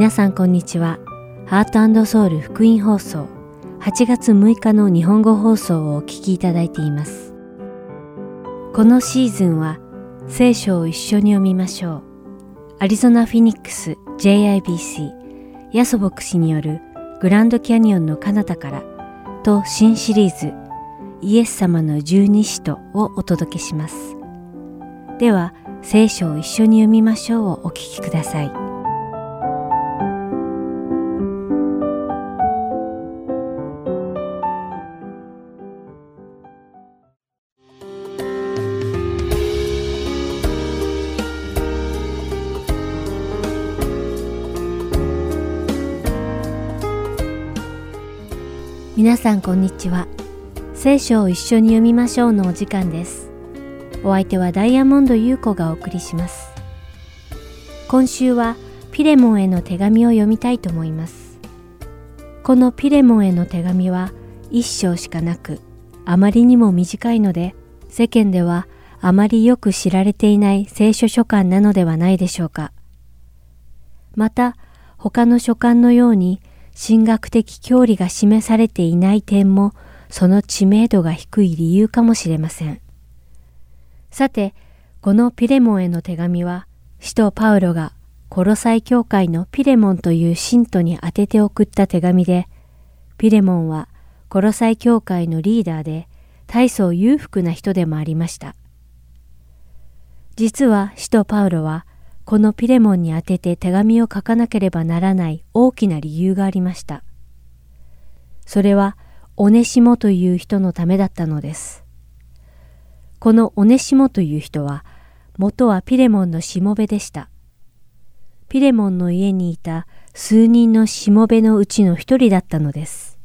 皆さんこんにちは。ハートソウル福音放送8月6日の日本語放送をお聞きいただいています。このシーズンは聖書を一緒に読みましょう。アリゾナ・フィニックス JIBC ヤソ牧師によるグランドキャニオンの彼方からと新シリーズイエス様の十二使徒をお届けします。では聖書を一緒に読みましょうをお聞きください。皆さんこんにちは。聖書を一緒に読みましょうのお時間です。お相手はダイヤモンド優子がお送りします。今週はピレモンへの手紙を読みたいと思います。このピレモンへの手紙は一章しかなく、あまりにも短いので、世間ではあまりよく知られていない聖書書簡なのではないでしょうか。また、他の書簡のように神学的教理が示されていない点もその知名度が低い理由かもしれません。さて、このピレモンへの手紙は、使徒パウロがコロサイ教会のピレモンという信徒に宛てて送った手紙で、ピレモンはコロサイ教会のリーダーで大層裕福な人でもありました。実は使徒パウロはこのピレモンに宛てて手紙を書かなければならない大きな理由がありました。それは、オネシモという人のためだったのです。このオネシモという人は、元はピレモンのしもべでした。ピレモンの家にいた数人のしもべのうちの一人だったのです。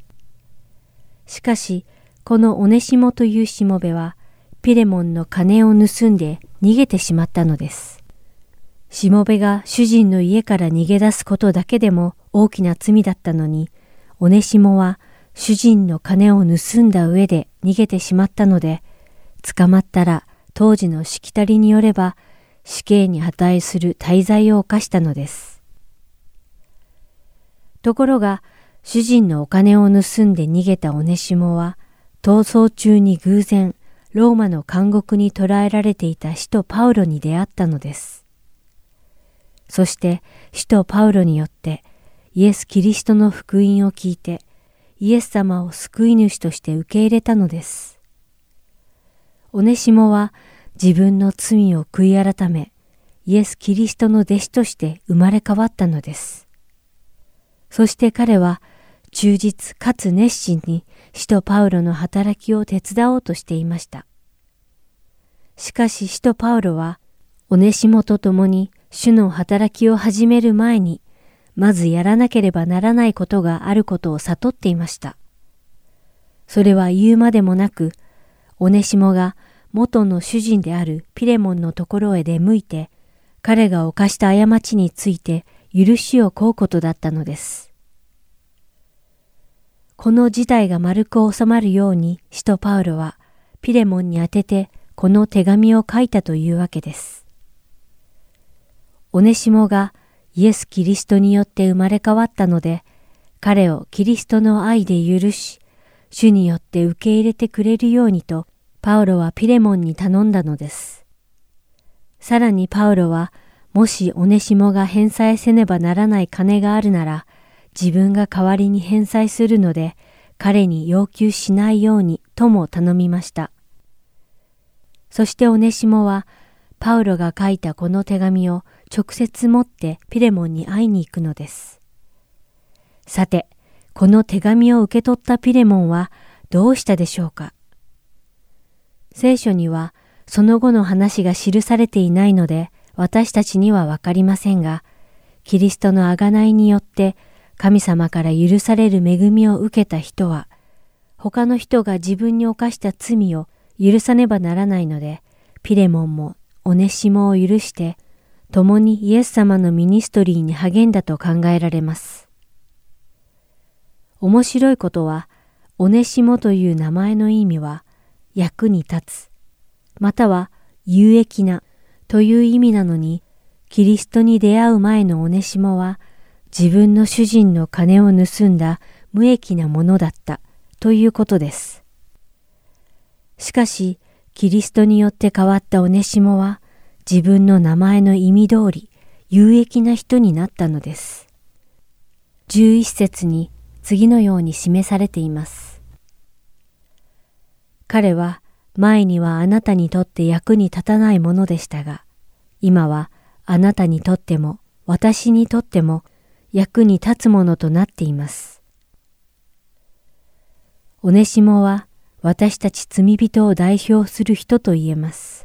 しかし、このオネシモというしもべは、ピレモンの金を盗んで逃げてしまったのです。しもべが主人の家から逃げ出すことだけでも大きな罪だったのに、おねしもは主人の金を盗んだ上で逃げてしまったので、捕まったら当時のしきたりによれば死刑に値する滞在を犯したのです。ところが、主人のお金を盗んで逃げたおねしもは、逃走中に偶然、ローマの監獄に捕らえられていた使徒パウロに出会ったのです。そして使徒パウロによってイエス・キリストの福音を聞いてイエス様を救い主として受け入れたのです。オネシモは自分の罪を悔い改めイエス・キリストの弟子として生まれ変わったのです。そして彼は忠実かつ熱心に使徒パウロの働きを手伝おうとしていました。しかし使徒パウロは、オネシモと共に主の働きを始める前に、まずやらなければならないことがあることを悟っていました。それは言うまでもなく、オネシモが元の主人であるピレモンのところへ出向いて、彼が犯した過ちについて許しを請うことだったのです。この事態が丸く収まるように、使徒パウロはピレモンに宛ててこの手紙を書いたというわけです。オネシモがイエス・キリストによって生まれ変わったので、彼をキリストの愛で許し、主によって受け入れてくれるようにと、パウロはピレモンに頼んだのです。さらにパウロは、もしオネシモが返済せねばならない金があるなら、自分が代わりに返済するので、彼に要求しないようにとも頼みました。そしてオネシモは、パウロが書いたこの手紙を直接持ってピレモンに会いに行くのです。さて、この手紙を受け取ったピレモンはどうしたでしょうか？聖書にはその後の話が記されていないので私たちにはわかりませんが、キリストの贖いによって神様から許される恵みを受けた人は、他の人が自分に犯した罪を許さねばならないので、ピレモンもオネシモを許して共にイエス様のミニストリーに励んだと考えられます。面白いことは、オネシモという名前の意味は、役に立つ、または有益なという意味なのに、キリストに出会う前のオネシモは、自分の主人の金を盗んだ無益なものだったということです。しかし、キリストによって変わったオネシモは自分の名前の意味通り有益な人になったのです。11節に次のように示されています。彼は前にはあなたにとって役に立たないものでしたが、今はあなたにとっても私にとっても役に立つものとなっています。オネシモは私たち罪人を代表する人と言えます。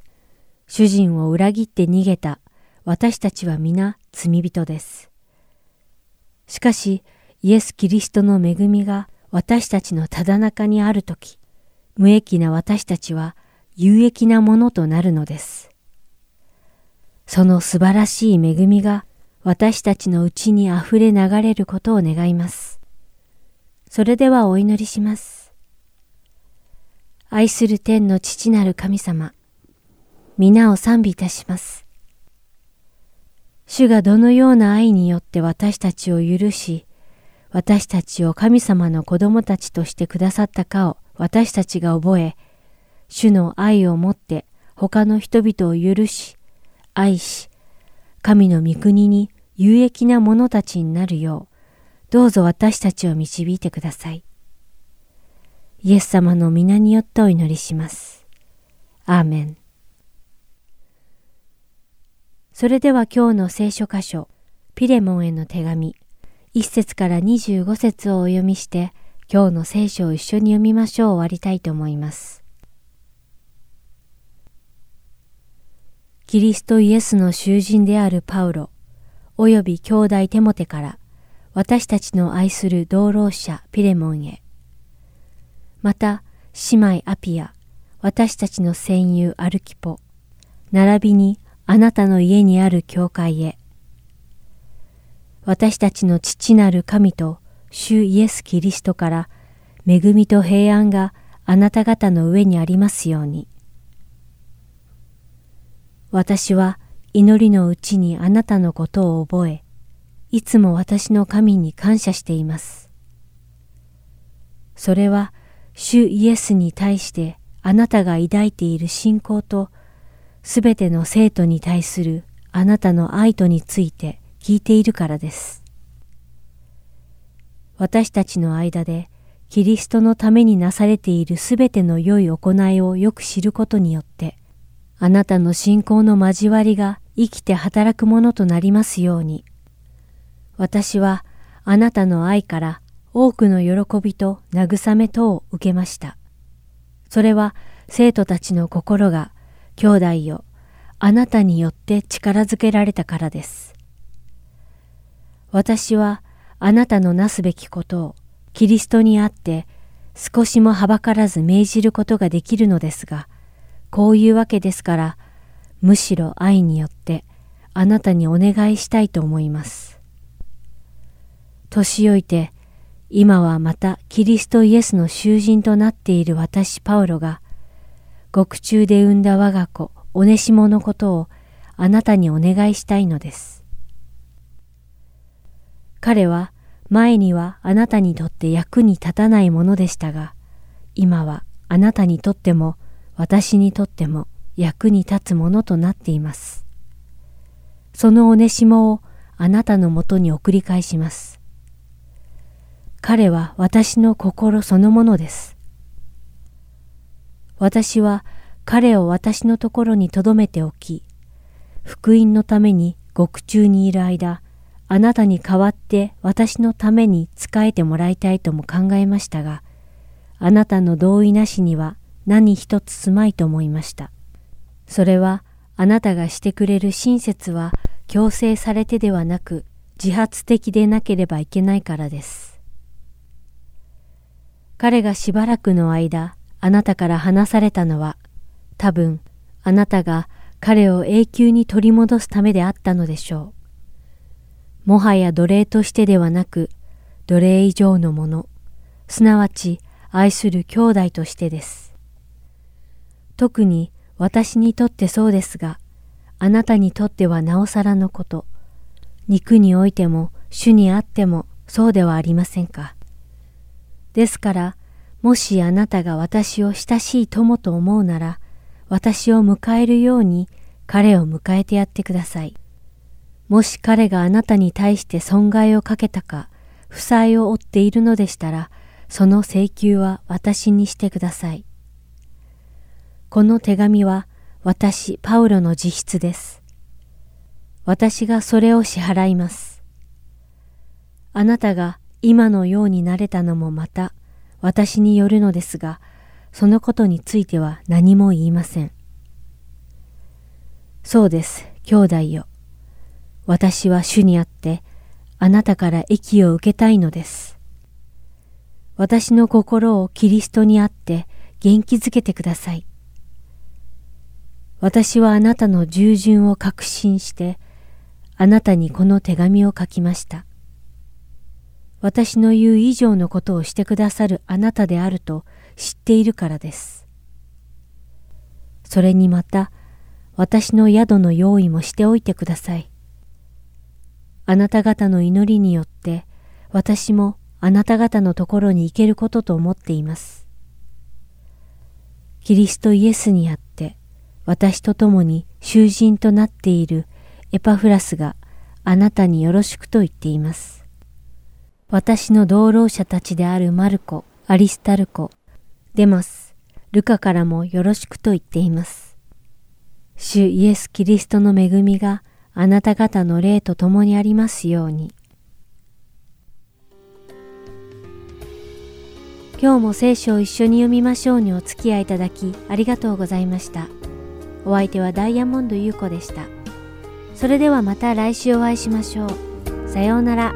主人を裏切って逃げた私たちは皆罪人です。しかし、イエス・キリストの恵みが私たちのただ中にあるとき、無益な私たちは有益なものとなるのです。その素晴らしい恵みが私たちのうちに溢れ流れることを願います。それではお祈りします。愛する天の父なる神様、皆を賛美いたします。主がどのような愛によって私たちを許し、私たちを神様の子供たちとしてくださったかを私たちが覚え、主の愛をもって他の人々を許し、愛し、神の御国に有益な者たちになるよう、どうぞ私たちを導いてください。イエス様の皆によってお祈りします。アーメン。それでは今日の聖書箇所、ピレモンへの手紙、1節から25節をお読みして、今日の聖書を一緒に読みましょう終わりたいと思います。キリストイエスの囚人であるパウロ、および兄弟テモテから、私たちの愛する同労者ピレモンへ、また、姉妹アピア、私たちの戦友アルキポ、並びにあなたの家にある教会へ。私たちの父なる神と主イエス・キリストから恵みと平安があなた方の上にありますように。私は祈りのうちにあなたのことを覚え、いつも私の神に感謝しています。それは主イエスに対してあなたが抱いている信仰と、すべての生徒に対するあなたの愛とについて聞いているからです。私たちの間でキリストのためになされているすべての良い行いをよく知ることによって、あなたの信仰の交わりが生きて働くものとなりますように、私はあなたの愛から多くの喜びと慰めとを受けました。それは生徒たちの心が兄弟よ、あなたによって力づけられたからです。私はあなたのなすべきことをキリストにあって少しもはばからず命じることができるのですが、こういうわけですから、むしろ愛によってあなたにお願いしたいと思います。年老いて今はまたキリストイエスの囚人となっている私パウロが、獄中で産んだ我が子、おねしものことをあなたにお願いしたいのです。彼は前にはあなたにとって役に立たないものでしたが、今はあなたにとっても私にとっても役に立つものとなっています。そのおねしもをあなたのもとに送り返します。彼は私の心そのものです。私は彼を私のところに留めておき、福音のために獄中にいる間、あなたに代わって私のために仕えてもらいたいとも考えましたが、あなたの同意なしには何一つすまいと思いました。それはあなたがしてくれる親切は強制されてではなく自発的でなければいけないからです。彼がしばらくの間、あなたから離されたのは、多分、あなたが彼を永久に取り戻すためであったのでしょう。もはや奴隷としてではなく、奴隷以上のもの、すなわち愛する兄弟としてです。特に私にとってそうですが、あなたにとってはなおさらのこと、肉においても主にあってもそうではありませんか。ですから、もしあなたが私を親しい友と思うなら、私を迎えるように彼を迎えてやってください。もし彼があなたに対して損害をかけたか、負債を負っているのでしたら、その請求は私にしてください。この手紙は私、パウロの自筆です。私がそれを支払います。あなたが今のようになれたのもまた私によるのですが、そのことについては何も言いません。そうです、兄弟よ。私は主にあって、あなたから益を受けたいのです。私の心をキリストにあって元気づけてください。私はあなたの従順を確信して、あなたにこの手紙を書きました。私の言う以上のことをしてくださるあなたであると知っているからです。それにまた、私の宿の用意もしておいてください。あなた方の祈りによって、私もあなた方のところに行けることと思っています。キリストイエスにあって、私と共に囚人となっているエパフラスがあなたによろしくと言っています。私の同労者たちであるマルコ、アリスタルコ、デマス、ルカからもよろしくと言っています。主イエス・キリストの恵みがあなた方の霊と共にありますように。今日も聖書を一緒に読みましょうにお付き合いいただきありがとうございました。お相手はダイヤモンド優子でした。それではまた来週お会いしましょう。さようなら。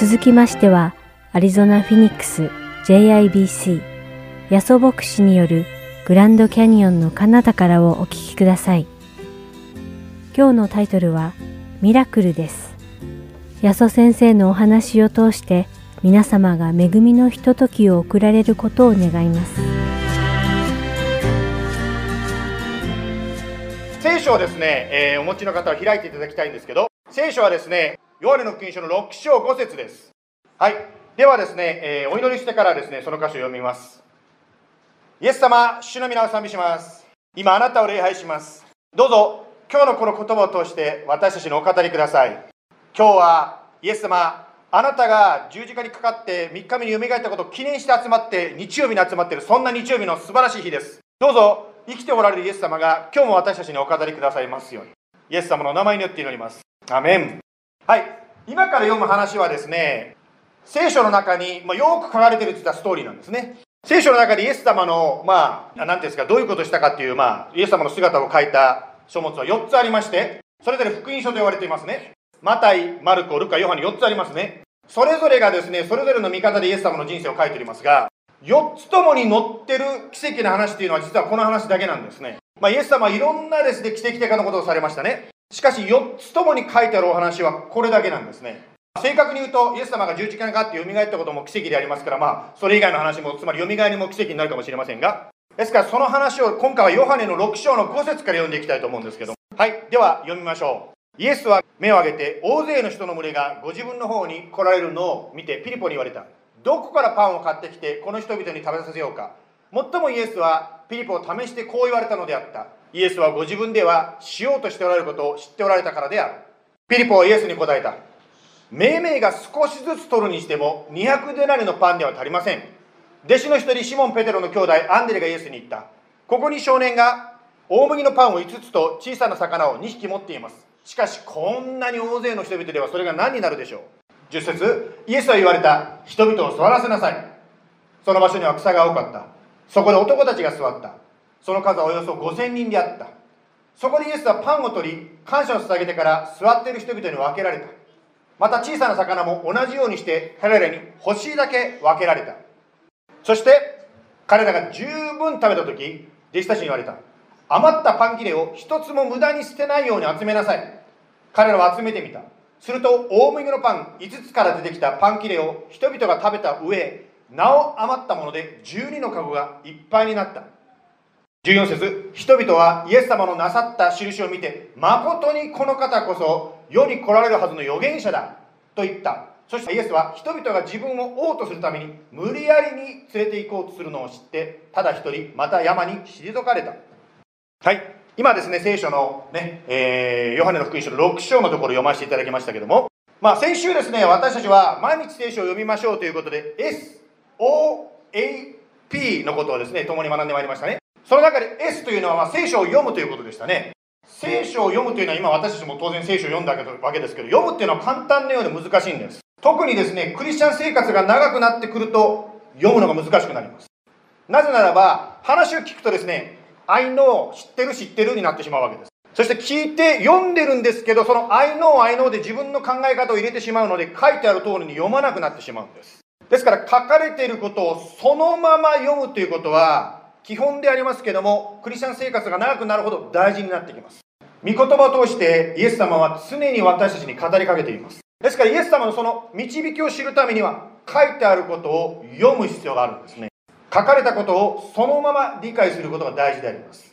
続きましては、アリゾナ・フィニックス JIBC ヤソ牧師によるグランドキャニオンの彼方からをお聞きください。今日のタイトルはミラクルです。ヤソ先生のお話を通して皆様が恵みのひとときを送られることを願います。聖書をですね、えー、お持ちの方は開いていただきたいんですけど、聖書はですね、ヨハネの福音書の6章5節です。はい。ではですね、えー、お祈りしてからですね、その箇所を読みます。イエス様、主の皆を賛美します。今、あなたを礼拝します。どうぞ、今日のこの言葉を通して私たちにお語りください。今日は、イエス様、あなたが十字架にかかって3日目によみがえったことを記念して集まって日曜日に集まっているそんな日曜日の素晴らしい日ですどうぞ生きておられるイエス様が今日も私たちにお語りくださいますようにイエス様の名前によって祈りますアメンはい今から読む話はですね聖書の中に、まあ、よく書かれているといったストーリーなんですね聖書の中でイエス様のまあ何ていうんですかどういうことしたかっていう、まあ、イエス様の姿を書いた書物は4つありましてそれぞれ福音書と言われていますねマタイ、マルコ、ルカ、ヨハネ4つありますね。それぞれがですね、それぞれの見方でイエス様の人生を書いておりますが、4つともに載ってる奇跡の話っていうのは実はこの話だけなんですね。まあ、イエス様はいろんなですね、奇跡的なことをされましたね。しかし4つともに書いてあるお話はこれだけなんですね。正確に言うと、イエス様が十字架にかかって蘇ったことも奇跡でありますから、まあ、それ以外の話も、つまり蘇りも奇跡になるかもしれませんが、ですからその話を今回はヨハネの6章の5節から読んでいきたいと思うんですけど、はい、では読みましょう。イエスは目を上げて大勢の人の群れがご自分の方に来られるのを見てピリポに言われたどこからパンを買ってきてこの人々に食べさせようかもっともイエスはピリポを試してこう言われたのであったイエスはご自分ではしようとしておられることを知っておられたからである。ピリポはイエスに答えた。命名が少しずつ取るにしても200デナリのパンでは足りません。弟子の一人シモン・ペテロの兄弟アンデレがイエスに言った。ここに少年が大麦のパンを5つと小さな魚を2匹持っています。しかしこんなに大勢の人々ではそれが何になるでしょう。10節イエスは言われた。人々を座らせなさい。その場所には草が多かった。そこで男たちが座った。その数はおよそ5000人であった。そこでイエスはパンを取り感謝を捧げてから座っている人々に分けられた。また小さな魚も同じようにして彼らに欲しいだけ分けられた。そして彼らが十分食べた時弟子たちに言われた。余ったパン切れを一つも無駄に捨てないように集めなさい。彼らは集めてみた。すると大麦のパン5つから出てきたパン切れを人々が食べた上なお余ったもので12の籠がいっぱいになった。14節人々はイエス様のなさった印を見て誠にこの方こそ世に来られるはずの預言者だと言った。そしてイエスは人々が自分を王とするために無理やりに連れて行こうとするのを知ってただ一人また山に退かれた。はい。今ですね、聖書のね、えー、ヨハネの福音書の6章のところを読ませていただきましたけども、まあ先週ですね、私たちは毎日聖書を読みましょうということで、SOAP のことをですね、共に学んでまいりましたね。その中で S というのはま聖書を読むということでしたね。聖書を読むというのは今私たちも当然聖書を読んだわけですけど、読むっていうのは簡単なようで難しいんです。特にですね、クリスチャン生活が長くなってくると読むのが難しくなります。なぜならば、話を聞くとですね、I know 知ってる知ってるになってしまうわけですそして聞いて読んでるんですけどその I know I know で自分の考え方を入れてしまうので書いてある通りに読まなくなってしまうんですですから書かれていることをそのまま読むということは基本でありますけどもクリスチャン生活が長くなるほど大事になってきます。御言葉を通してイエス様は常に私たちに語りかけています。ですからイエス様のその導きを知るためには書いてあることを読む必要があるんですね。書かれたことをそのまま理解することが大事であります。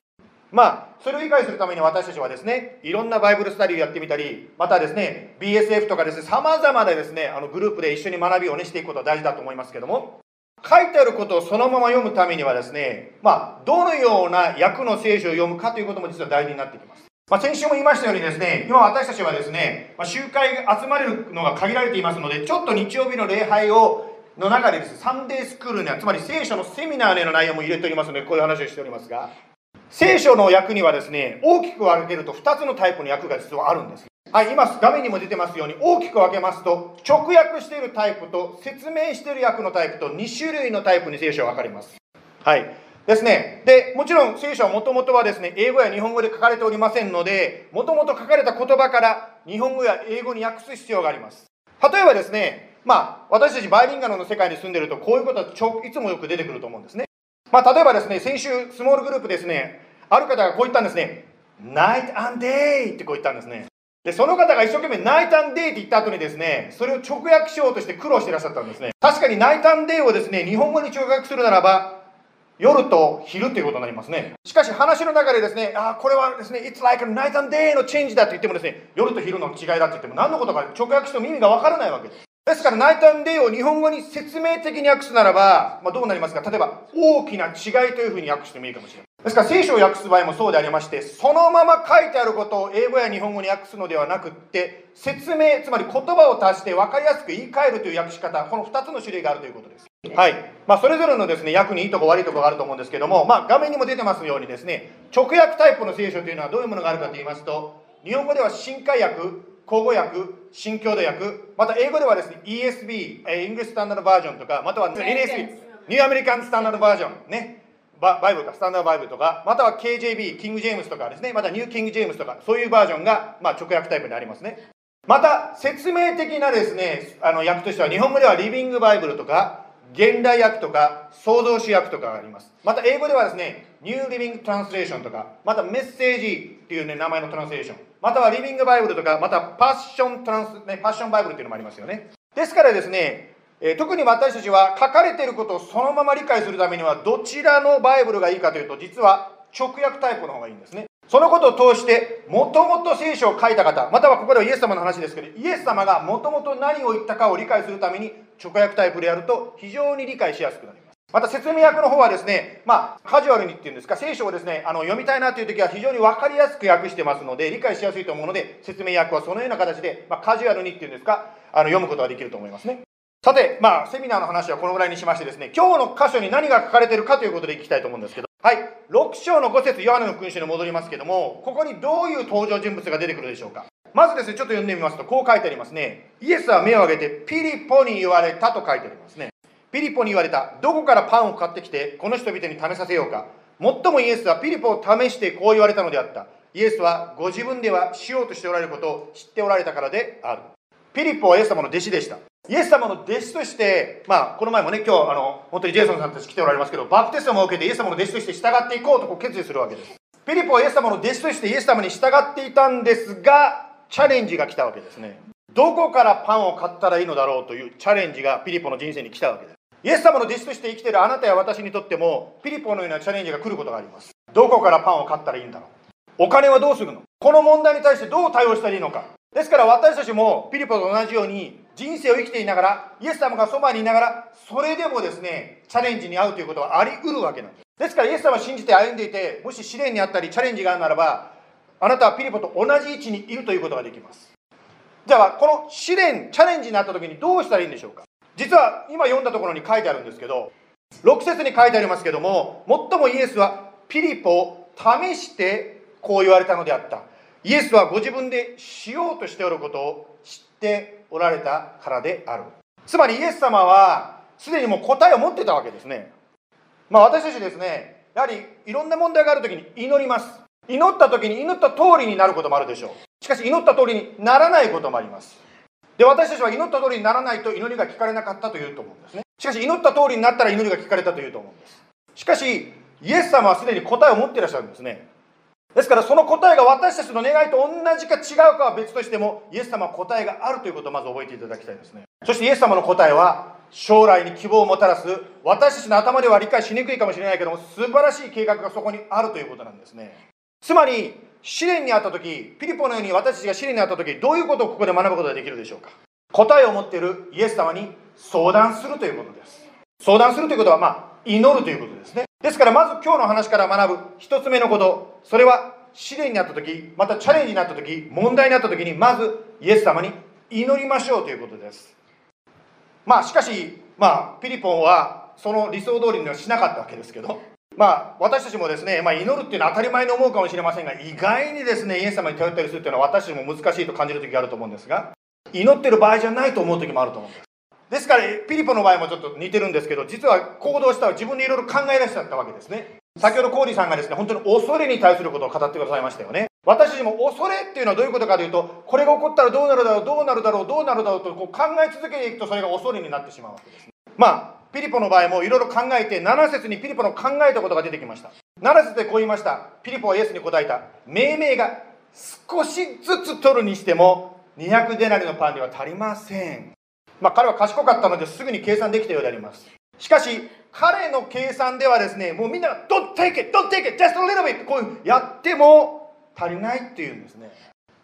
まあ、それを理解するために私たちはですね、いろんなバイブルスタディをやってみたり、またですね、BSF とかですね、様々なですね、あのグループで一緒に学びをね、していくことは大事だと思いますけども、書いてあることをそのまま読むためにはですね、まあ、どのような訳の聖書を読むかということも実は大事になってきます。まあ、先週も言いましたようにですね、今私たちはですね、まあ、集会が集まれるのが限られていますので、ちょっと日曜日の礼拝をの中でです、サンデースクールには、つまり聖書のセミナーでの内容も入れておりますので、こういう話をしておりますが、聖書の訳にはですね、大きく分けると2つのタイプの訳が実はあるんです。はい、今、画面にも出てますように、大きく分けますと、直訳しているタイプと説明している訳のタイプと2種類のタイプに聖書は分かります。はい。ですね。で、もちろん聖書はもともとはですね、英語や日本語で書かれておりませんので、もともと書かれた言葉から日本語や英語に訳す必要があります。例えばですね、まあ、私たちバイリンガルの世界に住んでると、こういうことはちょいつもよく出てくると思うんですね。まあ、例えばですね、先週、スモールグループですね、ある方がこう言ったんですね、ナイトアンデイってこう言ったんですね。で、その方が一生懸命ナイタンデーって言った後にですね、それを直訳しようとして苦労していらっしゃったんですね。確かにナイタンデーをですね、日本語に直訳するならば、夜と昼ということになりますね。しかし話の中でですね、あこれはですね、It's like a night and day のチェンジだと言ってもですね、夜と昼の違いだと言っても何のことか直訳しても意味がわからないわけです。ですから、ナイトンデイを日本語に説明的に訳すならば、まあ、どうなりますか？例えば、大きな違いというふうに訳してもいいかもしれない。ですから、聖書を訳す場合もそうでありまして、そのまま書いてあることを英語や日本語に訳すのではなくって、説明、つまり言葉を足して分かりやすく言い換えるという訳し方、この2つの種類があるということです。はい。まあ、それぞれのですね、訳にいいとこ悪いとこがあると思うんですけども、まあ、画面にも出てますようにですね、直訳タイプの聖書というのはどういうものがあるかと言いますと、日本語では新改訳、口語訳、新共同訳、また英語ではですね、ESB、イングリッシュスタンダードバージョンとか、または NASB、New American Standard Version、ね、バイブルか、 Standard Bible とか、または KJB、キング・ジェームスとかですね、また New King James とか、そういうバージョンが、まあ、直訳タイプでありますね。また、説明的なですね、あの訳としては、日本語では Living Bible とか、現代訳とか、創造主訳とかがあります。また、英語ではですね、ニュー・リビング・トランスレーションとか、またメッセージっていうね、名前のトランスレーション。またはリビングバイブルとか、またパッショントランス、ね、パッションバイブルっていうのもありますよね。ですからですね、えー、特に私たちは書かれていることをそのまま理解するためには、どちらのバイブルがいいかというと、実は直訳タイプの方がいいんですね。そのことを通して、もともと聖書を書いた方、またはここではイエス様の話ですけど、イエス様がもともと何を言ったかを理解するために、直訳タイプでやると非常に理解しやすくなります。また説明訳の方はですね、まあ、カジュアルにっていうんですか、聖書をですね、あの読みたいなという時は非常に分かりやすく訳してますので、理解しやすいと思うので、説明訳はそのような形で、まあ、カジュアルにっていうんですか、あの読むことができると思いますね。さて、まあ、セミナーの話はこのぐらいにしましてですね、今日の箇所に何が書かれているかということでいきたいと思うんですけど、はい、6章の5節ヨハネの君主に戻りますけども、ここにどういう登場人物が出てくるでしょうか。まずですね、ちょっと読んでみますと、こう書いてありますね。イエスは目を上げて、ピリポに言われたと書いてありますね。ピリポに言われた。どこからパンを買ってきて、この人々に試させようか。もっともイエスはピリポを試してこう言われたのであった。イエスはご自分ではしようとしておられることを知っておられたからである。ピリポはイエス様の弟子でした。イエス様の弟子として、まあ、この前もね、今日、あの、本当にジェイソンさんたち来ておられますけど、バプテスマを受けてイエス様の弟子として従っていこうとこう決意するわけです。ピリポはイエス様の弟子としてイエス様に従っていたんですが、チャレンジが来たわけですね。どこからパンを買ったらいいのだろうというチャレンジがピリポの人生に来たわけです。イエス様の弟子として生きているあなたや私にとっても、ピリポのようなチャレンジが来ることがあります。どこからパンを買ったらいいんだろうお金はどうするの？この問題に対してどう対応したらいいのかですから私たちもピリポと同じように人生を生きていながら、イエス様がそばにいながら、それでもですね、チャレンジに遭うということはあり得るわけなんです。ですからイエス様を信じて歩んでいて、もし試練にあったりチャレンジがあるならば、あなたはピリポと同じ位置にいるということができます。じゃあ、この試練、チャレンジになった時にどうしたらいいんでしょうか？実は今読んだところに書いてあるんですけど6節に書いてありますけども最もイエスはピリポを試してこう言われたのであった。イエスはご自分でしようとしておることを知っておられたからである。つまりイエス様はすでにもう答えを持ってたわけですね。まあ私たちですねやはりいろんな問題がある時に祈ります。祈った時に祈った通りになることもあるでしょう。しかし祈った通りにならないこともあります。で私たちは祈った通りにならないと祈りが聞かれなかったというと思うんですね。しかし祈った通りになったら祈りが聞かれたというと思うんです。しかしイエス様はすでに答えを持っていらっしゃるんですね。ですからその答えが私たちの願いと同じか違うかは別としてもイエス様は答えがあるということをまず覚えていただきたいですね。そしてイエス様の答えは将来に希望をもたらす私たちの頭では理解しにくいかもしれないけども素晴らしい計画がそこにあるということなんですね。つまり試練にあった時ピリポのように私たちが試練にあった時どういうことをここで学ぶことができるでしょうか？答えを持っているイエス様に相談するということです。相談するということはまあ祈るということですね。ですからまず今日の話から学ぶ一つ目のこと。それは試練にあった時またチャレンジになった時問題になった時にまずイエス様に祈りましょうということです。まあしかしまあピリポンはその理想通りにはしなかったわけですけどまあ、私たちもですね、まあ、祈るっていうのは当たり前に思うかもしれませんが、意外にですね、イエス様に頼ったりするっていうのは私たちも難しいと感じる時があると思うんですが、祈ってる場合じゃないと思う時もあると思うんです。ですから、ピリポの場合もちょっと似てるんですけど、実は行動したら自分でいろいろ考え出しちゃったわけですね。先ほどコーディさんがですね、本当に恐れに対することを語ってくださいましたよね。私たちも恐れっていうのはどういうことかというと、これが起こったらどうなるだろう、どうなるだろう、どうなるだろうとこう考え続けていくと、それが恐れになってしまうわけです。まあ、ピリポの場合もいろいろ考えて、7節にピリポの考えたことが出てきました。7節でこう言いました。ピリポはイエスに答えた。命名が少しずつ取るにしても、200デナリのパンでは足りません。まあ、彼は賢かったのですぐに計算できたようであります。しかし、彼の計算ではですね、もうみんなが、Don't take it! Don't take it! Just a little bit! こううやっても足りないっていうんですね。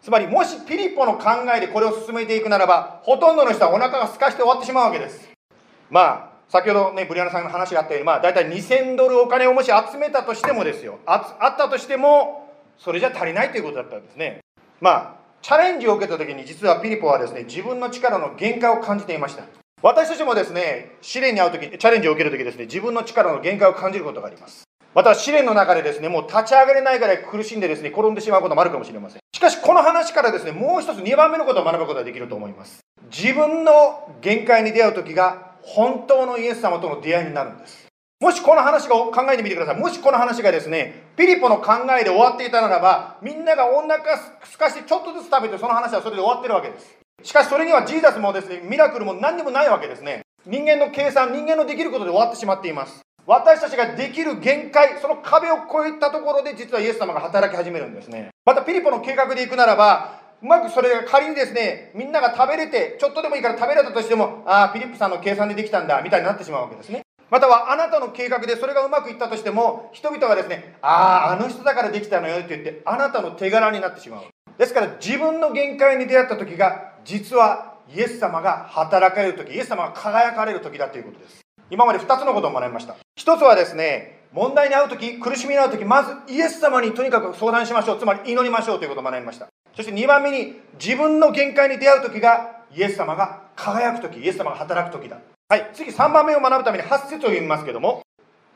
つまり、もしピリポの考えでこれを進めていくならば、ほとんどの人はお腹が空かして終わってしまうわけです。まあ、先ほどね、ブリアナさんの話があったように、まあ、大体2000ドルお金をもし集めたとしてもですよ、ああったとしても、それじゃ足りないということだったんですね。まあ、チャレンジを受けた時に実はピリポはですね、自分の力の限界を感じていました。私たちもですね、試練に遭う時、チャレンジを受ける時ですね、自分の力の限界を感じることがあります。また試練の中でですね、もう立ち上がれないぐらい苦しんでですね、転んでしまうこともあるかもしれません。しかし、この話からですね、もう一つ2番目のことを学ぶことができると思います。自分の限界に出会う時が、本当のイエス様との出会いになるんです。もしこの話を考えてみてください。もしこの話がですね、ピリポの考えで終わっていたならば、みんながお腹すかしてちょっとずつ食べて、その話はそれで終わってるわけです。しかしそれにはジーザスもですね、ミラクルも何にもないわけですね。人間の計算、人間のできることで終わってしまっています。私たちができる限界、その壁を越えたところで実はイエス様が働き始めるんですね。またピリポの計画で行くならば、うまくそれが仮にですね、みんなが食べれて、ちょっとでもいいから食べれたとしても、ああ、ピリップさんの計算でできたんだ、みたいになってしまうわけですね。またはあなたの計画でそれがうまくいったとしても、人々がですね、ああ、あの人だからできたのよって言って、あなたの手柄になってしまう。ですから自分の限界に出会った時が、実はイエス様が働かれる時イエス様が輝かれる時だということです今まで2つのことを学びました1つはですね問題に遭う時苦しみに遭う時まずイエス様にとにかく相談しましょうつまり祈りましょうということを学びましたそして2番目に自分の限界に出会う時がイエス様が輝く時イエス様が働く時だはい次3番目を学ぶために8節を読みますけども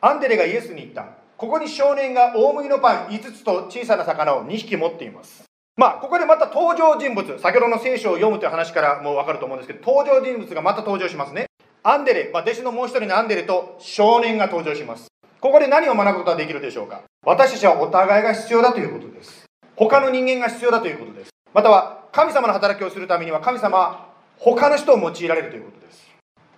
アンデレがイエスに言ったここに少年が大麦のパン5つと小さな魚を2匹持っていますまあ、ここでまた登場人物、先ほどの聖書を読むという話からもう分かると思うんですけど、登場人物がまた登場しますね。アンデレ、まあ、弟子のもう一人のアンデレと少年が登場します。ここで何を学ぶことができるでしょうか私たちはお互いが必要だということです。他の人間が必要だということです。または、神様の働きをするためには神様は他の人を用いられるということです。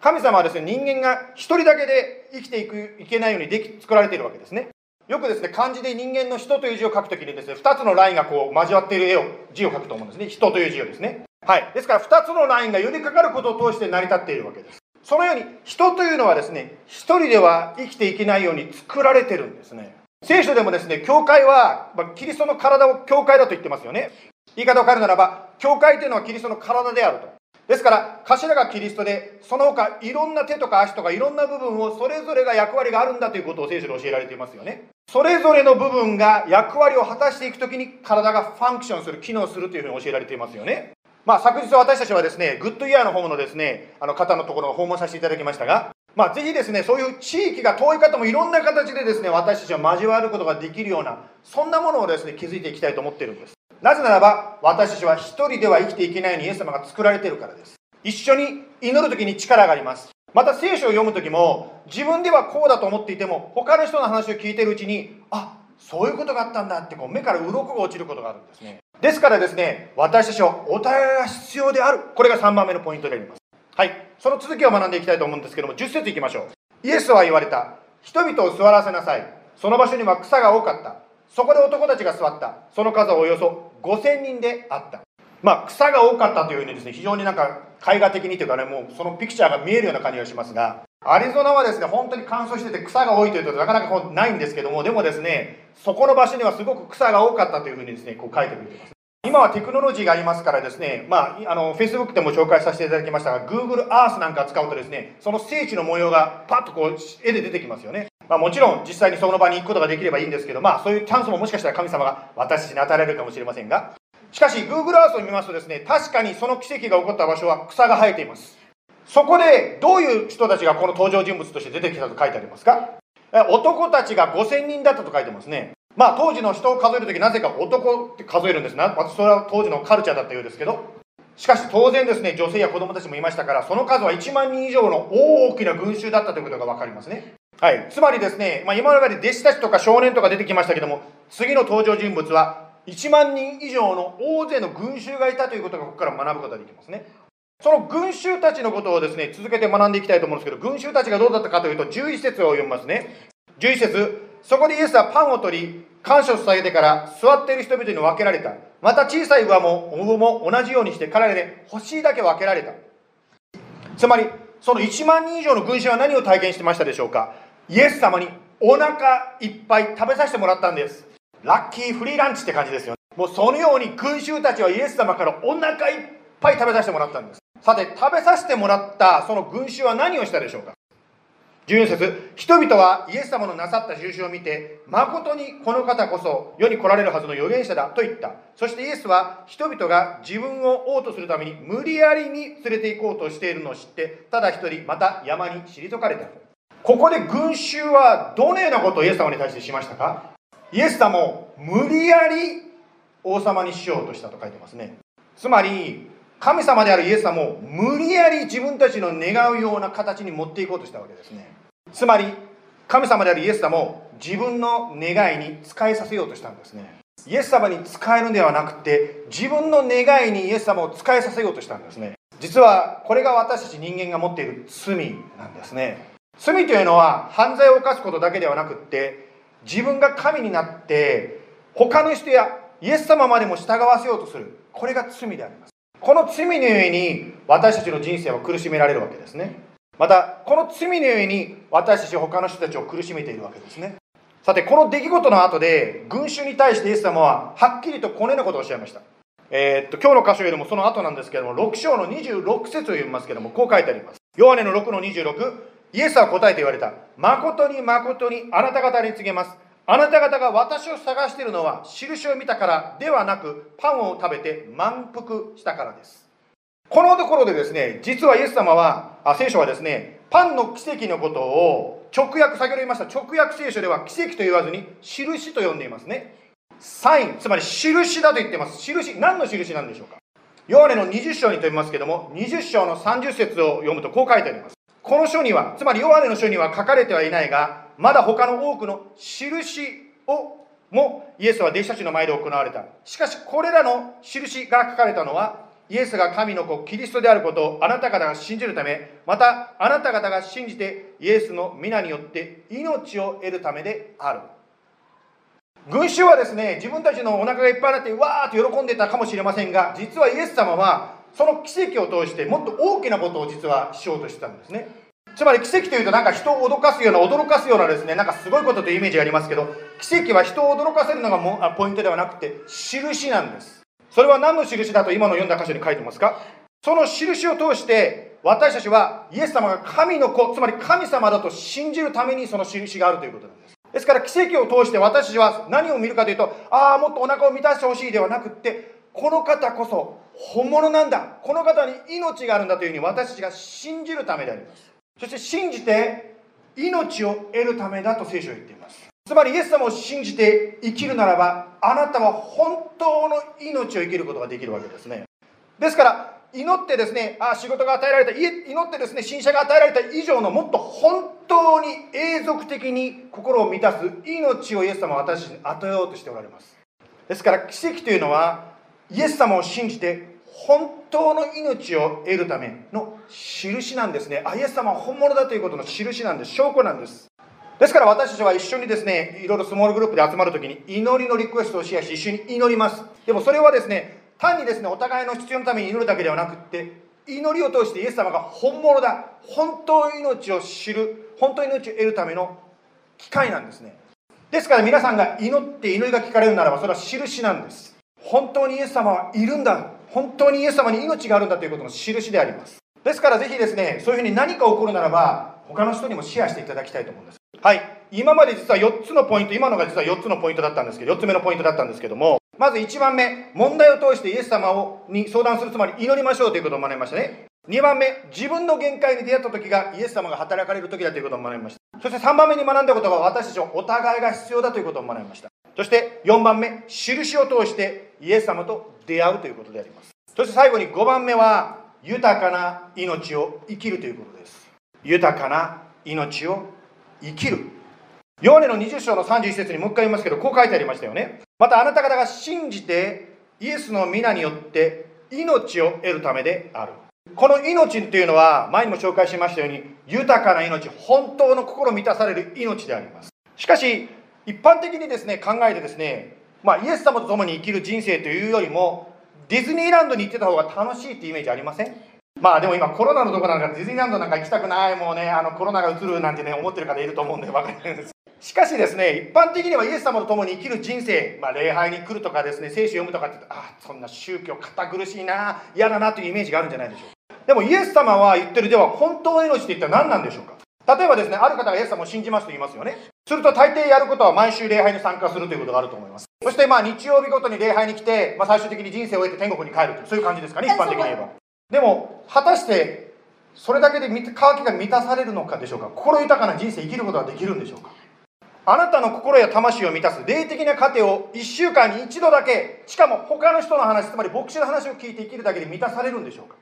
神様はですね、人間が一人だけで生きていくいけないようにでき作られているわけですね。よくですね、漢字で人間の人という字を書くときにですね、2つのラインがこう交わっている絵を、字を書くと思うんですね。人という字をですね。はい。ですから2つのラインが寄りかかることを通して成り立っているわけです。そのように、人というのはですね、一人では生きていけないように作られてるんですね。聖書でもですね、教会は、ま、キリストの体を教会だと言ってますよね。言い方を変えるならば、教会というのはキリストの体であると。ですから、頭がキリストで、その他いろんな手とか足とかいろんな部分をそれぞれが役割があるんだということを聖書で教えられていますよね。それぞれの部分が役割を果たしていくときに体がファンクションする、機能するというふうに教えられていますよね。まあ、昨日私たちはですね、グッドイヤーの方のですね、あの方のところを訪問させていただきましたが、まあ、ぜひですね、そういう地域が遠い方もいろんな形でですね、私たちは交わることができるような、そんなものをですね、築いていきたいと思っているんです。なぜならば、私たちは一人では生きていけないようにイエス様が作られているからです。一緒に祈る時に力があります。また聖書を読む時も自分ではこうだと思っていても他の人の話を聞いているうちにあそういうことがあったんだってこう目から鱗が落ちることがあるんですね。ですからですね私たちはお互いが必要である。これが3番目のポイントであります。はい。その続きを学んでいきたいと思うんですけども10節いきましょう。イエスは言われた。人々を座らせなさい。その場所には草が多かった。そこで男たちが座った。その数はおよそ5000人であった。まあ草が多かったというふうにですね非常になんか絵画的にというかね、もうそのピクチャーが見えるような感じがしますが、アリゾナはですね、本当に乾燥してて草が多いというとなかなかこうないんですけども、でもですね、そこの場所にはすごく草が多かったというふうにですね、こう書いてくれています。今はテクノロジーがありますからですね、まあ、あの、Facebook でも紹介させていただきましたが、Google Earth なんか使うとですね、その聖地の模様がパッとこう、絵で出てきますよね。まあ、もちろん実際にその場に行くことができればいいんですけど、まあ、そういうチャンスももしかしたら神様が私たちに与えられるかもしれませんが、しかし Google Earth を見ますとですね確かにその奇跡が起こった場所は草が生えています。そこでどういう人たちがこの登場人物として出てきたと書いてありますか？男たちが5000人だったと書いてますね。まあ当時の人を数える時なぜか男って数えるんですな。私それは当時のカルチャーだったようですけど。しかし当然ですね女性や子供たちもいましたからその数は1万人以上の大きな群衆だったということが分かりますね。はい。つまりですね、まあ、今まで弟子たちとか少年とか出てきましたけども次の登場人物は1万人以上の大勢の群衆がいたということがここから学ぶことができますね。その群衆たちのことをですね続けて学んでいきたいと思うんですけど群衆たちがどうだったかというと11節を読みますね。11節そこでイエスはパンを取り感謝を捧げてから座っている人々に分けられた。また小さい上も大も同じようにして彼らで欲しいだけ分けられた。つまりその1万人以上の群衆は何を体験してましたでしょうか？イエス様にお腹いっぱい食べさせてもらったんです。ラッキーフリーランチって感じですよね。もうそのように群衆たちはイエス様からお腹いっぱい食べさせてもらったんです。さて食べさせてもらったその群衆は何をしたでしょうか？14節人々はイエス様のなさった印を見て誠にこの方こそ世に来られるはずの預言者だと言った。そしてイエスは人々が自分を王とするために無理やりに連れて行こうとしているのを知ってただ一人また山に退かれた。ここで群衆はどのようなことをイエス様に対してしましたか？イエス様を無理やり王様にしようとしたと書いてますね。つまり神様であるイエス様を無理やり自分たちの願うような形に持っていこうとしたわけですね。つまり神様であるイエス様を自分の願いに使えさせようとしたんですね。イエス様に使えるんではなくて自分の願いにイエス様を使えさせようとしたんですね。実はこれが私たち人間が持っている罪なんですね。罪というのは犯罪を犯すことだけではなくって自分が神になって他の人やイエス様までも従わせようとする。これが罪であります。この罪のゆえに私たちの人生は苦しめられるわけですね。またこの罪のゆえに私たち他の人たちを苦しめているわけですね。さてこの出来事の後で群衆に対してイエス様ははっきりとこのようなことをおっしゃいました。えー、っと今日の箇所よりもその後なんですけども6章の26節を読みますけどもこう書いてあります。ヨハネの6の26イエスは答えて言われた。誠に誠にあなた方に告げます。あなた方が私を探しているのは印を見たからではなくパンを食べて満腹したからです。このところでですね実はイエス様はあ聖書はですねパンの奇跡のことを直訳先ほど言いました直訳聖書では奇跡と言わずに印と呼んでいますね。サインつまり印だと言ってます。印何の印なんでしょうか。ヨハネの20章にと言いますけども20章の30節を読むとこう書いてあります。この書にはつまりヨハネの書には書かれてはいないがまだ他の多くの印をもイエスは弟子たちの前で行われた。しかしこれらの印が書かれたのはイエスが神の子キリストであることをあなた方が信じるためまたあなた方が信じてイエスの皆によって命を得るためである。群衆はですね自分たちのお腹がいっぱいになってわーっと喜んでたかもしれませんが実はイエス様はその奇跡を通してもっと大きなことを実はしようとしてたんですね。つまり奇跡というとなんか人を脅かすような驚かすようなですねなんかすごいことというイメージがありますけど奇跡は人を驚かせるのがもポイントではなくて印なんです。それは何の印だと今の読んだ箇所に書いてますか？その印を通して私たちはイエス様が神の子つまり神様だと信じるためにその印があるということなんです。ですから奇跡を通して私たちは何を見るかというとああもっとお腹を満たしてほしいではなくってこの方こそ本物なんだ。この方に命があるんだというふうに私たちが信じるためであります。そして信じて命を得るためだと聖書は言っています。つまりイエス様を信じて生きるならばあなたは本当の命を生きることができるわけですね。ですから祈ってですねあ仕事が与えられた祈ってですね新車が与えられた以上のもっと本当に永続的に心を満たす命をイエス様は私に与えようとしておられます。ですから奇跡というのはイエス様を信じて本当の命を得るための印なんですね。あイエス様は本物だということの印なんです。証拠なんです。ですから私たちは一緒にですねいろいろスモールグループで集まるときに祈りのリクエストをシェアし一緒に祈ります。でもそれはですね単にですねお互いの必要のために祈るだけではなくって祈りを通してイエス様が本物だ本当の命を知る本当の命を得るための機会なんですね。ですから皆さんが祈って祈りが聞かれるならばそれは印なんです。本当にイエス様はいるんだ。本当にイエス様に命があるんだということの印であります。ですからぜひですねそういうふうに何か起こるならば他の人にもシェアしていただきたいと思うんです。はい。今まで実は4つのポイント今のが実は4つのポイントだったんですけど4つ目のポイントだったんですけどもまず1番目問題を通してイエス様をに相談するつまり祈りましょうということを学びましたね。2番目自分の限界に出会った時がイエス様が働かれる時だということを学びました。そして3番目に学んだことは私たちはお互いが必要だということを学びました。そして4番目印を通してイエス様と出会うということであります。そして最後に5番目は豊かな命を生きるということです。豊かな命を生きる。ヨーネの20章の31節にもう一回言いますけどこう書いてありましたよね。またあなた方が信じてイエスの皆によって命を得るためである。この命っていうのは前にも紹介しましたように豊かな命本当の心満たされる命であります。しかし一般的にですね考えてですねまあイエス様と共に生きる人生というよりもディズニーランドに行ってた方が楽しいってイメージありません？まあでも今コロナのとこなんかディズニーランドなんか行きたくないもうねあのコロナがうつるなんてね思ってる方いると思うんで分かるんですしかしですね一般的にはイエス様と共に生きる人生、まあ、礼拝に来るとかですね聖書読むとかってあそんな宗教堅苦しいな嫌だなというイメージがあるんじゃないでしょうでもイエス様は言ってるでは本当の命って一体何なんでしょうか？例えばですねある方がイエス様を信じますと言いますよね。すると大抵やることは毎週礼拝に参加するということがあると思います。そしてまあ日曜日ごとに礼拝に来て、まあ、最終的に人生を終えて天国に帰るというそういう感じですかね一般的に言えば。でも果たしてそれだけで渇きが満たされるのかでしょうか？心豊かな人生生きることができるんでしょうか？あなたの心や魂を満たす霊的な糧を1週間に1度だけしかも他の人の話つまり牧師の話を聞いて生きるだけで満たされるんでしょうか？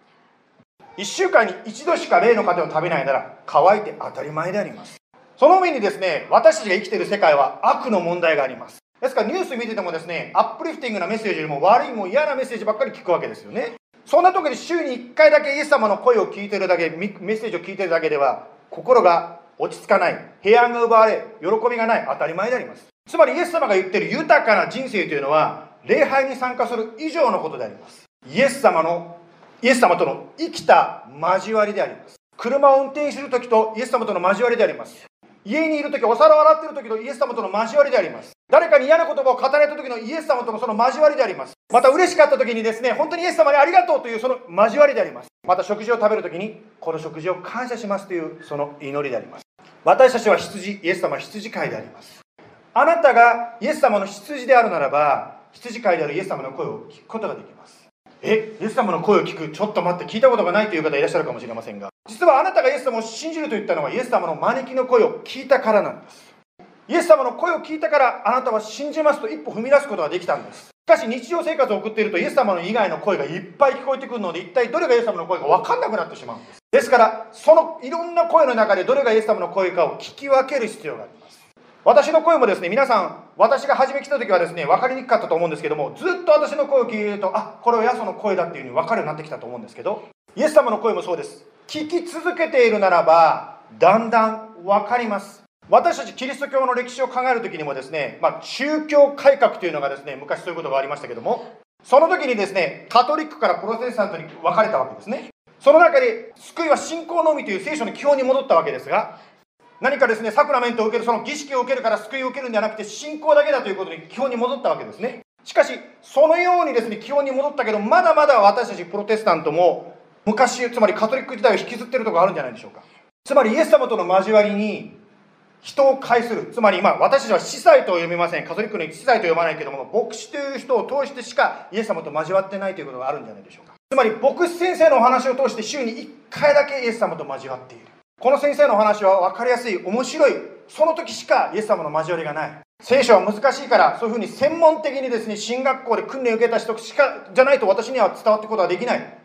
1週間に1度しか霊の糧を食べないなら乾いて当たり前であります。その上にですね私たちが生きている世界は悪の問題があります。ですからニュース見ててもですねアップリフティングなメッセージよりも悪いも嫌なメッセージばっかり聞くわけですよね。そんな時に週に1回だけイエス様の声を聞いてるだけメッセージを聞いてるだけでは心が落ち着かない。平安が奪われ喜びがない。当たり前であります。つまりイエス様が言ってる豊かな人生というのは礼拝に参加する以上のことであります。イエス様のイエス様との生きた交わりであります。車を運転する時とイエス様との交わりであります。家にいる時お皿を洗っている時のイエス様との交わりであります。誰かに嫌な言葉を語られた時のイエス様とのその交わりであります。また嬉しかった時にですね本当にイエス様にありがとうというその交わりであります。また食事を食べる時にこの食事を感謝しますというその祈りであります。私たちは羊イエス様は羊飼いであります。あなたがイエス様の羊であるならば羊飼いであるイエス様の声を聞くことができます。えイエス様の声を聞くちょっと待って聞いたことがないという方いらっしゃるかもしれませんが。実はあなたがイエス様を信じると言ったのはイエス様の招きの声を聞いたからなんです。イエス様の声を聞いたからあなたは信じますと一歩踏み出すことができたんです。しかし日常生活を送っているとイエス様の以外の声がいっぱい聞こえてくるので一体どれがイエス様の声か分かんなくなってしまうんです。ですからそのいろんな声の中でどれがイエス様の声かを聞き分ける必要があります。私の声もですね皆さん私が初め来た時はですね分かりにくかったと思うんですけどもずっと私の声を聞いてるとあこれはヤソの声だっていうふうに分かるようになってきたと思うんですけどイエス様の声もそうです。聞き続けているならばだんだん分かります。私たちキリスト教の歴史を考える時にもですね、まあ、宗教改革というのがですね昔そういうことがありましたけどもその時にですねカトリックからプロテスタントに分かれたわけですね。その中で救いは信仰のみという聖書の基本に戻ったわけですが何かですねサクラメントを受けるその儀式を受けるから救いを受けるんじゃなくて信仰だけだということに基本に戻ったわけですね。しかしそのようにですね基本に戻ったけどまだまだ私たちプロテスタントも昔つまりカトリック時代を引きずってるところあるんじゃないでしょうか。つまりイエス様との交わりに人を介する。つまり今私たちは司祭と読みません。カトリックの司祭と読まないけども牧師という人を通してしかイエス様と交わってないということがあるんじゃないでしょうか。つまり牧師先生のお話を通して週に1回だけイエス様と交わっている。この先生のお話は分かりやすい面白いその時しかイエス様の交わりがない。聖書は難しいからそういうふうに専門的にですね進学校で訓練を受けた人しかじゃないと私には伝わっていくことはできない。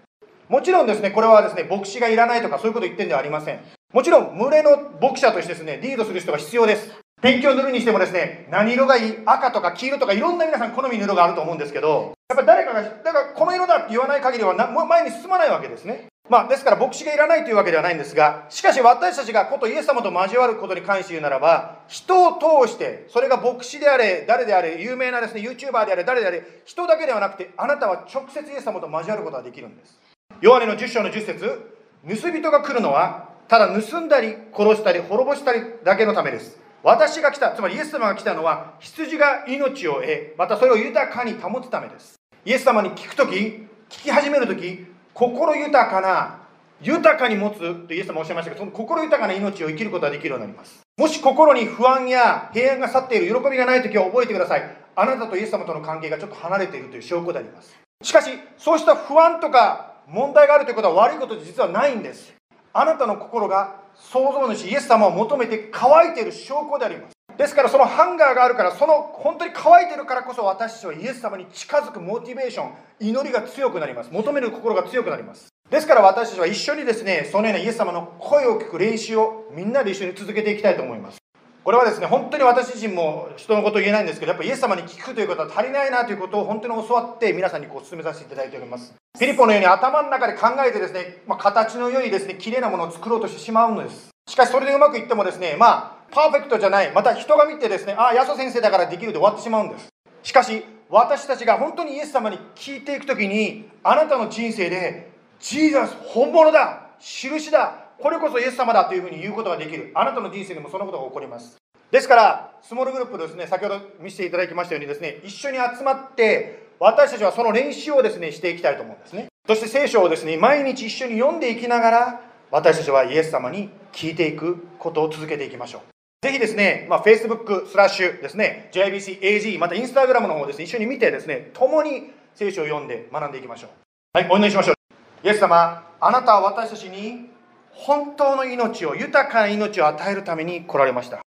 もちろんですねこれはですね牧師がいらないとかそういうこと言ってんではありません。もちろん群れの牧者としてですねリードする人が必要です。ペンキを塗るにしてもですね何色がいい赤とか黄色とかいろんな皆さん好みの色があると思うんですけどやっぱ誰かがだからこの色だって言わない限りは前に進まないわけですね。まあ、ですから牧師がいらないというわけではないんですがしかし私たちがことイエス様と交わることに関して言うならば人を通してそれが牧師であれ誰であれ有名なですね YouTuber であれ誰であれ人だけではなくてあなたは直接イエス様と交わることができるんです。ヨハネの10章の10節盗人が来るのはただ盗んだり殺したり滅ぼしたりだけのためです。私が来たつまりイエス様が来たのは羊が命を得またそれを豊かに保つためです。イエス様に聞く時聞き始める時心豊かな豊かに持つとイエス様おっしゃいましたけどその心豊かな命を生きることができるようになります。もし心に不安や平安が去っている喜びがない時は覚えてください。あなたとイエス様との関係がちょっと離れているという証拠であります。しかしそうした不安とか問題があるということは悪いことで実はないんです。あなたの心が創造主イエス様を求めて乾いている証拠であります。ですからそのハンガーがあるからその本当に乾いてるからこそ私たちはイエス様に近づくモチベーション祈りが強くなります。求める心が強くなります。ですから私たちは一緒にですねそのようなイエス様の声を聞く練習をみんなで一緒に続けていきたいと思います。これはですね本当に私自身も人のこと言えないんですけどやっぱイエス様に聞くということは足りないなということを本当に教わって皆さんにこう進めさせていただいております。ピリポのように頭の中で考えてですね、まあ、形の良いですね綺麗なものを作ろうとしてしまうのです。しかしそれでうまくいってもですねまパーフェクトじゃないまた人が見てですねああヤソ先生だからできるで終わってしまうんです。しかし私たちが本当にイエス様に聞いていく時にあなたの人生でジーザス本物だ印だこれこそイエス様だというふうに言うことができる。あなたの人生でもそのことが起こります。ですからスモールグループですね先ほど見せていただきましたようにですね一緒に集まって私たちはその練習をですねしていきたいと思うんですね。そして聖書をですね毎日一緒に読んでいきながら私たちはイエス様に聞いていくことを続けていきましょう。ぜひですね、まあ、Facebook スラッシュですね、JIBCAG、また Instagram の方ですね、一緒に見てですね、共に聖書を読んで学んでいきましょう。はい、お祈りしましょう。イエス様、あなたは私たちに本当の命を、豊かな命を与えるために来られました。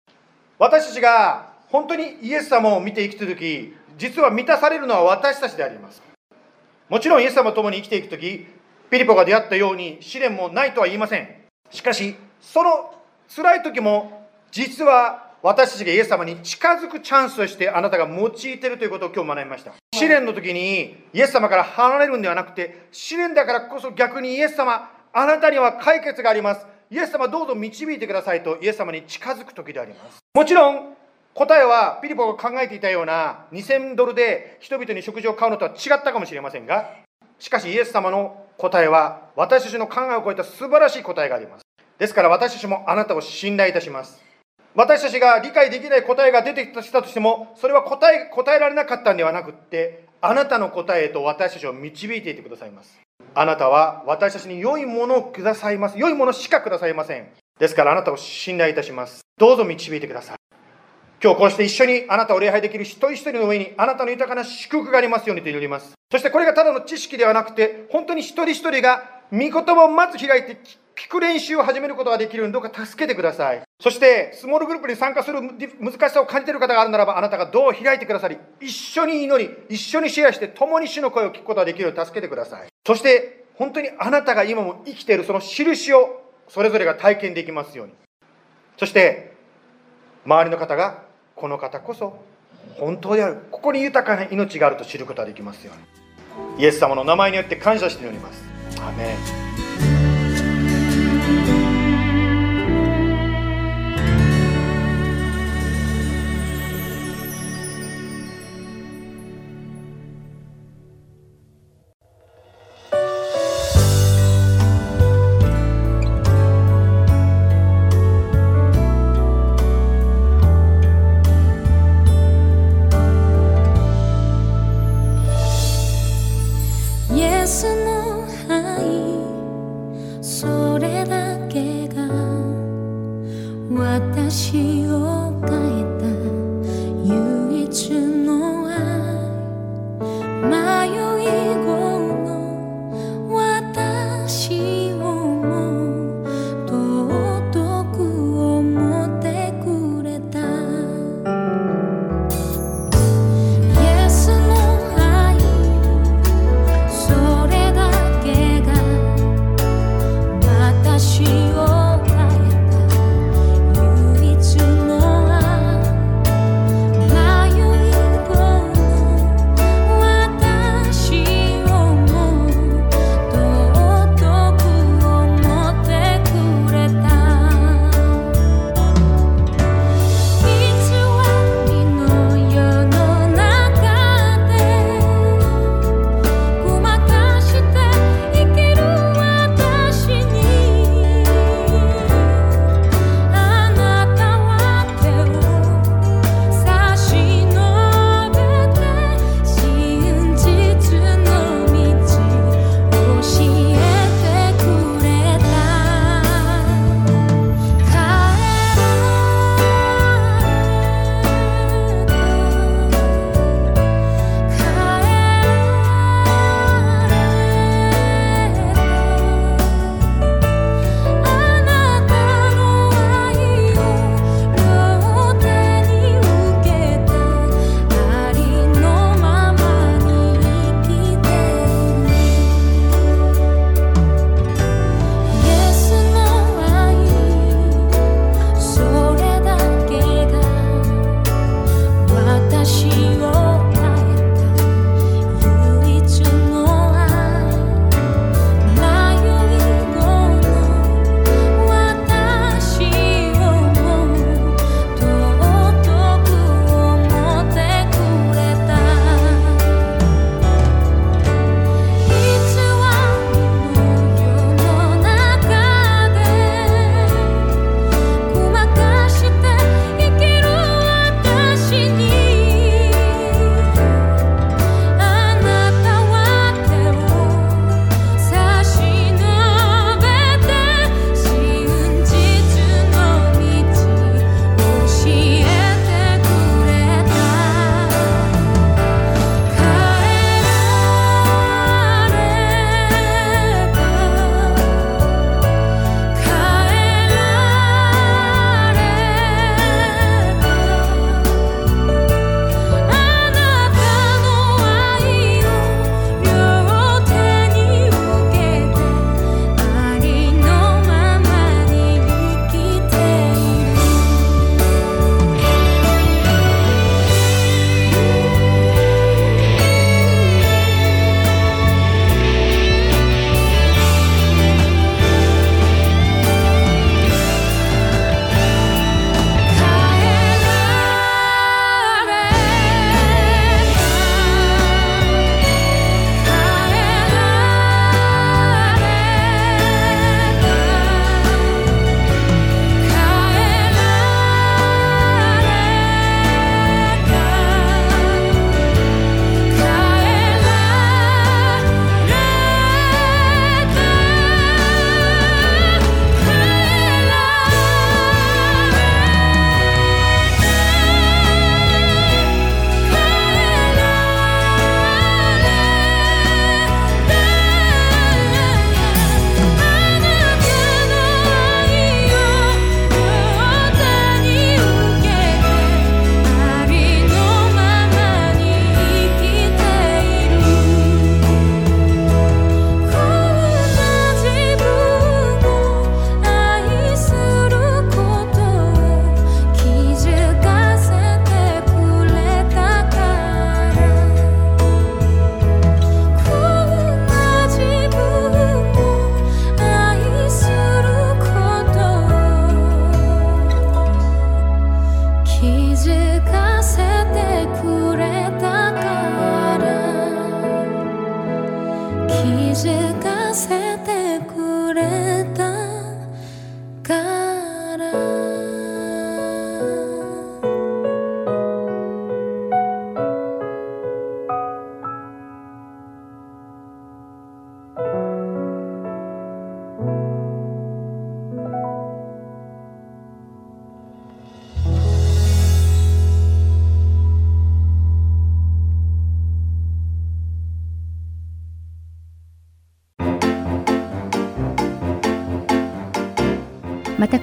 私たちが本当にイエス様を見て生きているとき、実は満たされるのは私たちであります。もちろんイエス様と共に生きていくとき、ピリポが出会ったように試練もないとは言いません。しかし、その辛い時も実は私たちがイエス様に近づくチャンスとしてあなたが用いているということを今日学びました。試練の時にイエス様から離れるんではなくて、試練だからこそ逆にイエス様、あなたには解決があります。イエス様どうぞ導いてくださいとイエス様に近づく時であります。もちろん答えはピリポが考えていたような2000ドルで人々に食事を買うのとは違ったかもしれませんが、しかしイエス様の答えは私たちの考えを超えた素晴らしい答えがあります。ですから私たちもあなたを信頼いたします。私たちが理解できない答えが出てきたとしても、それは答え答えられなかったんではなくって、あなたの答えと私たちを導いていてくださいます。あなたは私たちに良いものをくださいます。良いものしかくださいません。ですからあなたを信頼いたします。どうぞ導いてください。今日こうして一緒にあなたを礼拝できる一人一人の上にあなたの豊かな祝福がありますようにと祈ります。そしてこれがただの知識ではなくて、本当に一人一人が御言葉をまず開いて聞く練習を始めることができるようにどうか助けてください。そして、スモールグループに参加する難しさを感じている方があるならば、あなたがどう開いてくださり、一緒に祈り、一緒にシェアして、共に主の声を聞くことができるよう助けてください。そして、本当にあなたが今も生きているその印を、それぞれが体験できますように。そして、周りの方が、この方こそ本当である。ここに豊かな命があると知ることができますように。イエス様の名前によって感謝しております。アメン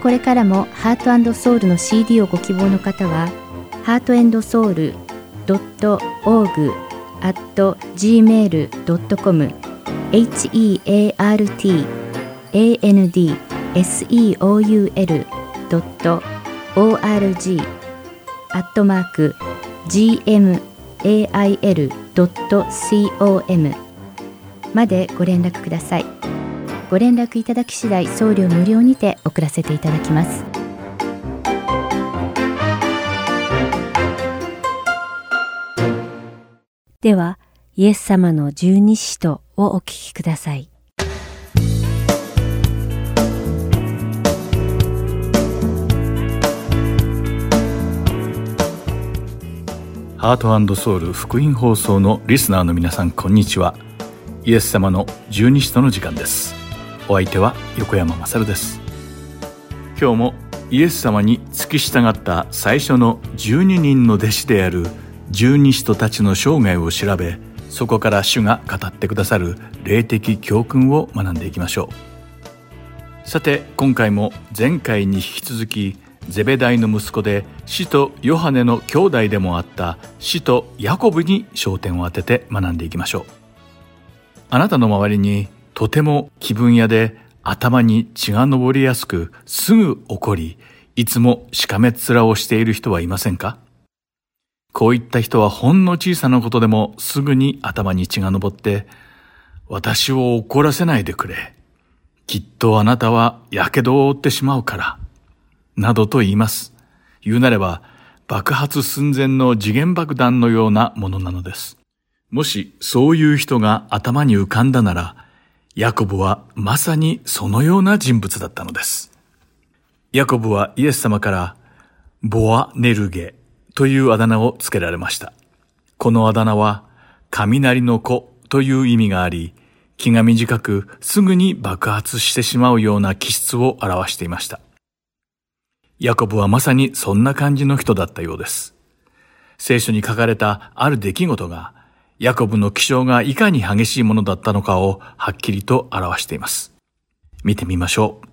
これからもハートソウルの CD をご希望の方はハートソウル .org at gmail.com heart and seoul.org アットマーク gmail.com までご連絡ください。ご連絡いただき次第送料無料にて送らせていただきます。ではイエス様の十二使徒をお聞きください。ハートソウル福音放送のリスナーの皆さんこんにちは。イエス様の十二使徒の時間です。お相手は横山まさるです。今日もイエス様に付き従った最初の12人の弟子である十二使徒たちの生涯を調べそこから主が語ってくださる霊的教訓を学んでいきましょう。さて今回も前回に引き続きゼベダイの息子で使徒ヨハネの兄弟でもあった使徒ヤコブに焦点を当てて学んでいきましょう。あなたの周りにとても気分屋で頭に血が上りやすくすぐ怒りいつもしかめっ面をしている人はいませんか？こういった人はほんの小さなことでもすぐに頭に血が上って私を怒らせないでくれきっとあなたは火傷を負ってしまうからなどと言います。言うなれば、爆発寸前の次元爆弾のようなものなのです。もしそういう人が頭に浮かんだなら、ヤコブはまさにそのような人物だったのです。ヤコブはイエス様から、ボア・ネルゲというあだ名を付けられました。このあだ名は、雷の子という意味があり、気が短くすぐに爆発してしまうような気質を表していました。ヤコブはまさにそんな感じの人だったようです。聖書に書かれたある出来事が、ヤコブの気象がいかに激しいものだったのかをはっきりと表しています。見てみましょう。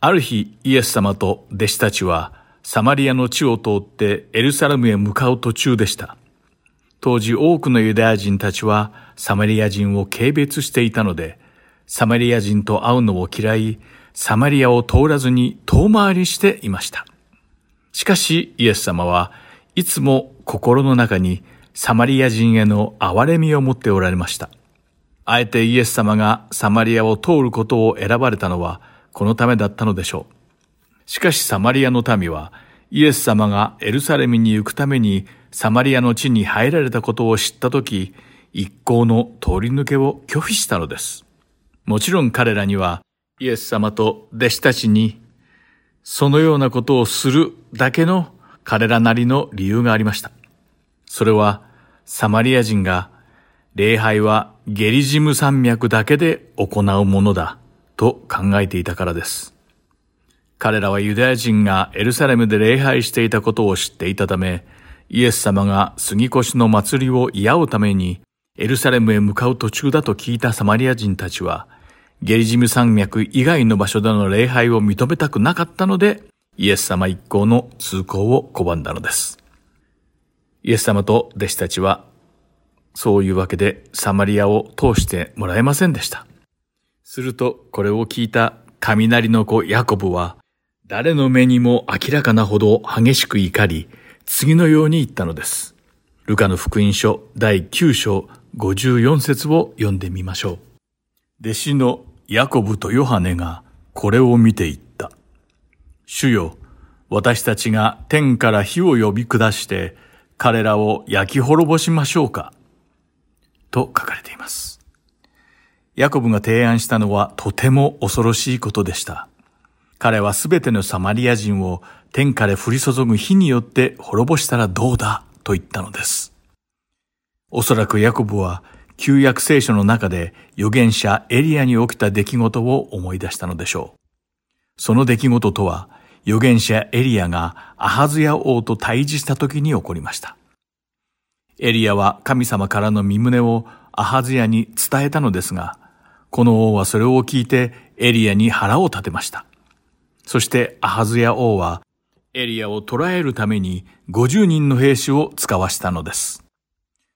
ある日、イエス様と弟子たちは、サマリアの地を通ってエルサレムへ向かう途中でした。当時多くのユダヤ人たちはサマリア人を軽蔑していたので、サマリア人と会うのを嫌い、サマリアを通らずに遠回りしていました。しかしイエス様はいつも心の中にサマリア人への憐れみを持っておられました。あえてイエス様がサマリアを通ることを選ばれたのはこのためだったのでしょう。しかしサマリアの民はイエス様がエルサレムに行くためにサマリアの地に入られたことを知ったとき、一向の通り抜けを拒否したのです。もちろん彼らにはイエス様と弟子たちにそのようなことをするだけの彼らなりの理由がありました。それはサマリア人が礼拝はゲリジム山脈だけで行うものだと考えていたからです。彼らはユダヤ人がエルサレムで礼拝していたことを知っていたため、イエス様が杉越の祭りを祝うためにエルサレムへ向かう途中だと聞いたサマリア人たちは、ゲリジム山脈以外の場所での礼拝を認めたくなかったので、イエス様一行の通行を拒んだのです。イエス様と弟子たちは、そういうわけでサマリアを通してもらえませんでした。すると、これを聞いた雷の子ヤコブは、誰の目にも明らかなほど激しく怒り、次のように言ったのです。ルカの福音書第9章54節を読んでみましょう。弟子のヤコブとヨハネがこれを見て言った。主よ、私たちが天から火を呼び下して彼らを焼き滅ぼしましょうか？と書かれています。ヤコブが提案したのはとても恐ろしいことでした。彼はすべてのサマリア人を天から降り注ぐ火によって滅ぼしたらどうだ？と言ったのです。おそらくヤコブは旧約聖書の中で預言者エリアに起きた出来事を思い出したのでしょう。その出来事とは、預言者エリアがアハズヤ王と対峙した時に起こりました。エリアは神様からの身旨をアハズヤに伝えたのですが、この王はそれを聞いてエリアに腹を立てました。そしてアハズヤ王はエリアを捕らえるために50人の兵士を使わしたのです。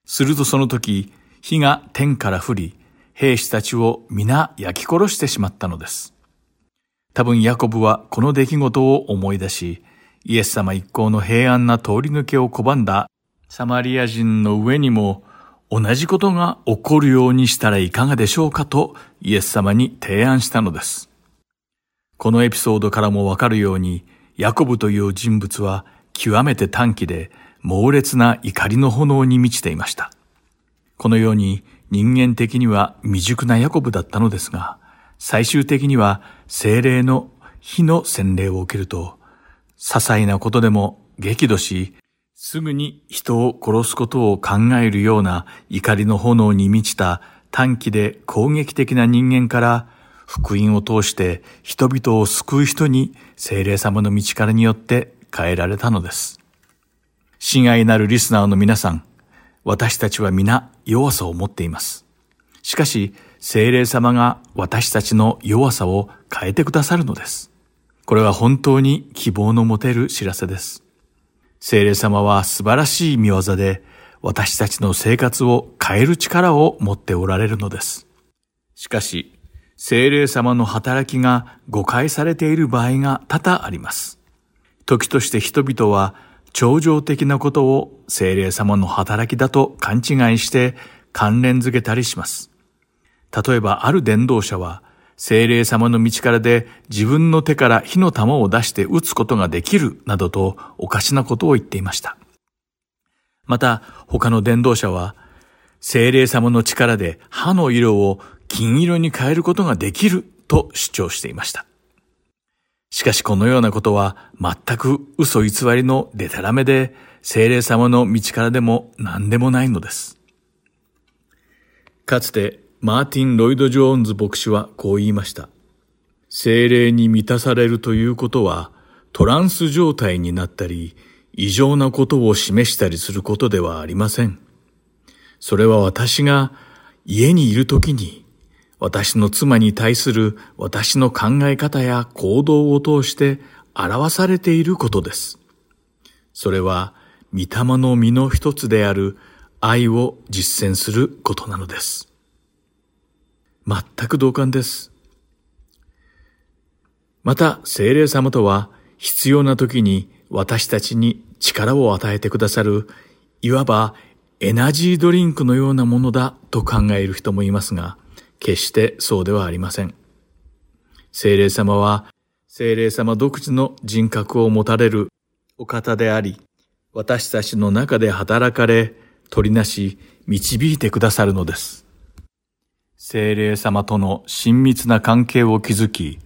するとその時、火が天から降り、兵士たちを皆焼き殺してしまったのです。多分ヤコブはこの出来事を思い出し、イエス様一行の平安な通り抜けを拒んだサマリア人の上にも同じことが起こるようにしたらいかがでしょうかとイエス様に提案したのです。このエピソードからもわかるように、ヤコブという人物は極めて短気で猛烈な怒りの炎に満ちていました。このように人間的には未熟なヤコブだったのですが、最終的には精霊の火の洗礼を受けると、些細なことでも激怒し、すぐに人を殺すことを考えるような怒りの炎に満ちた短気で攻撃的な人間から福音を通して人々を救う人に精霊様の道からによって変えられたのです。親愛なるリスナーの皆さん、私たちは皆弱さを持っています。しかし、精霊様が私たちの弱さを変えてくださるのです。これは本当に希望の持てる知らせです。精霊様は素晴らしい見業で私たちの生活を変える力を持っておられるのです。しかし、精霊様の働きが誤解されている場合が多々あります。時として人々は超常的なことを精霊様の働きだと勘違いして関連づけたりします。例えばある伝道者は精霊様の道からで自分の手から火の玉を出して撃つことができるなどとおかしなことを言っていました。また他の伝道者は精霊様の力で歯の色を金色に変えることができると主張していました。しかしこのようなことは全く嘘偽りのデタラメで精霊様の道からでも何でもないのです。かつてマーティン・ロイド・ジョーンズ牧師はこう言いました。精霊に満たされるということはトランス状態になったり異常なことを示したりすることではありません。それは私が家にいるときに私の妻に対する私の考え方や行動を通して表されていることです。それは、御霊の実の一つである愛を実践することなのです。全く同感です。また、精霊様とは必要な時に私たちに力を与えてくださる、いわばエナジードリンクのようなものだと考える人もいますが、決してそうではありません。精霊様は、精霊様独自の人格を持たれるお方であり、私たちの中で働かれ、取りなし、導いてくださるのです。精霊様との親密な関係を築き、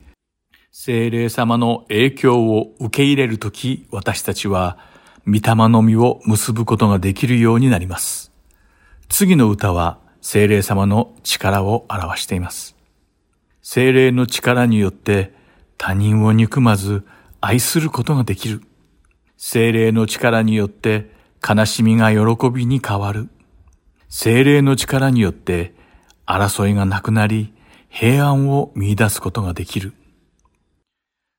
精霊様の影響を受け入れるとき、私たちは、御霊の実を結ぶことができるようになります。次の歌は、精霊様の力を表しています。精霊の力によって他人を憎まず愛することができる。精霊の力によって悲しみが喜びに変わる。精霊の力によって争いがなくなり平安を見出すことができる。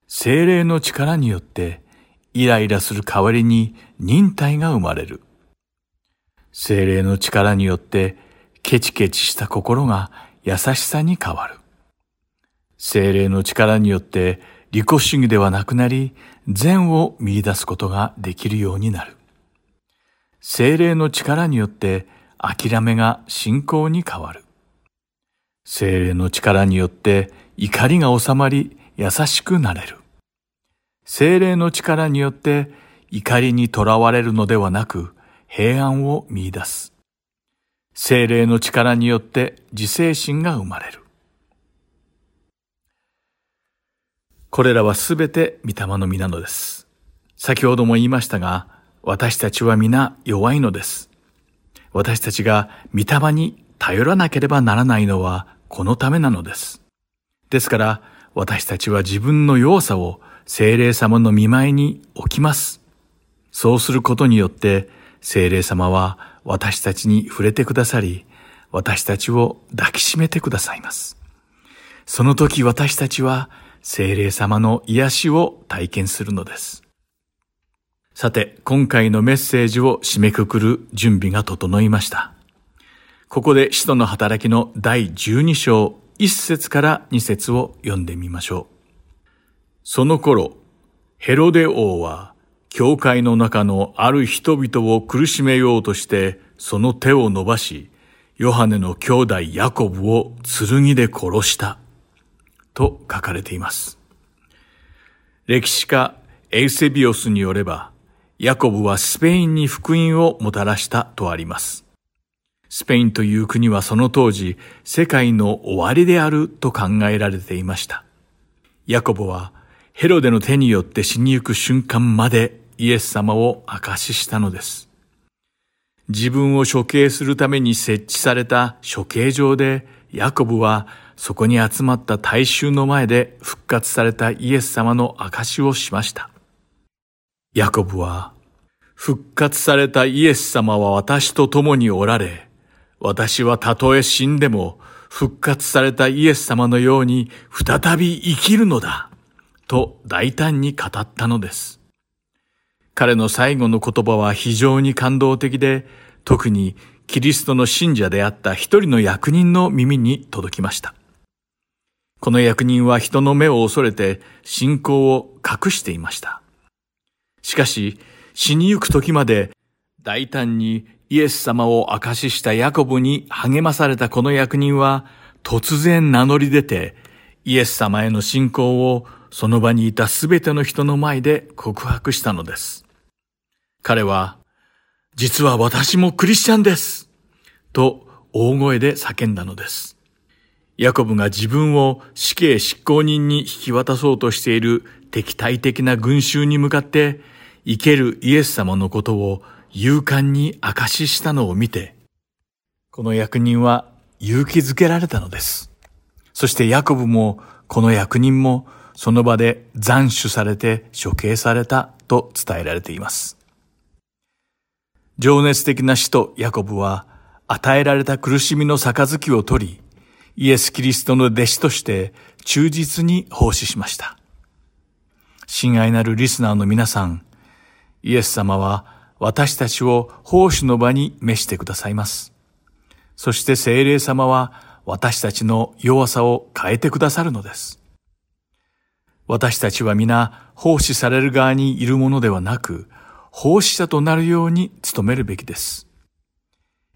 精霊の力によってイライラする代わりに忍耐が生まれる。精霊の力によってケチケチした心が優しさに変わる。精霊の力によって利己主義ではなくなり、善を見出すことができるようになる。精霊の力によって諦めが信仰に変わる。精霊の力によって怒りが収まり優しくなれる。精霊の力によって怒りにとらわれるのではなく平安を見出す。精霊の力によって自制心が生まれる。これらはすべて御霊の実なのです。先ほども言いましたが、私たちは皆弱いのです。私たちが御霊に頼らなければならないのはこのためなのです。ですから、私たちは自分の弱さを精霊様の見舞いに置きます。そうすることによって、精霊様は私たちに触れてくださり、私たちを抱きしめてくださいます。その時私たちは精霊様の癒しを体験するのです。さて、今回のメッセージを締めくくる準備が整いました。ここで使徒の働きの第12章1節から2節を読んでみましょう。その頃、ヘロデ王は、教会の中のある人々を苦しめようとして、その手を伸ばし、ヨハネの兄弟ヤコブを剣で殺した。と書かれています。歴史家エウセビオスによれば、ヤコブはスペインに福音をもたらしたとあります。スペインという国はその当時、世界の終わりであると考えられていました。ヤコブは、ヘロデの手によって死にゆく瞬間までイエス様を証ししたのです。自分を処刑するために設置された処刑場で、ヤコブはそこに集まった大衆の前で復活されたイエス様の証をしました。ヤコブは、復活されたイエス様は私と共におられ、私はたとえ死んでも復活されたイエス様のように再び生きるのだ、と大胆に語ったのです。彼の最後の言葉は非常に感動的で、特にキリストの信者であった一人の役人の耳に届きました。この役人は人の目を恐れて信仰を隠していました。しかし、死にゆく時まで大胆にイエス様を証ししたヤコブに励まされたこの役人は突然名乗り出てイエス様への信仰をその場にいたすべての人の前で告白したのです。彼は、実は私もクリスチャンですと大声で叫んだのです。ヤコブが自分を死刑執行人に引き渡そうとしている敵対的な群衆に向かって生けるイエス様のことを勇敢に証ししたのを見て、この役人は勇気づけられたのです。そしてヤコブもこの役人もその場で斬首されて処刑されたと伝えられています。情熱的な死とヤコブは与えられた苦しみの杯を取り、イエス・キリストの弟子として忠実に奉仕しました。親愛なるリスナーの皆さん、イエス様は私たちを奉仕の場に召してくださいます。そして聖霊様は私たちの弱さを変えてくださるのです。私たちは皆奉仕される側にいるものではなく、奉仕者となるように努めるべきです。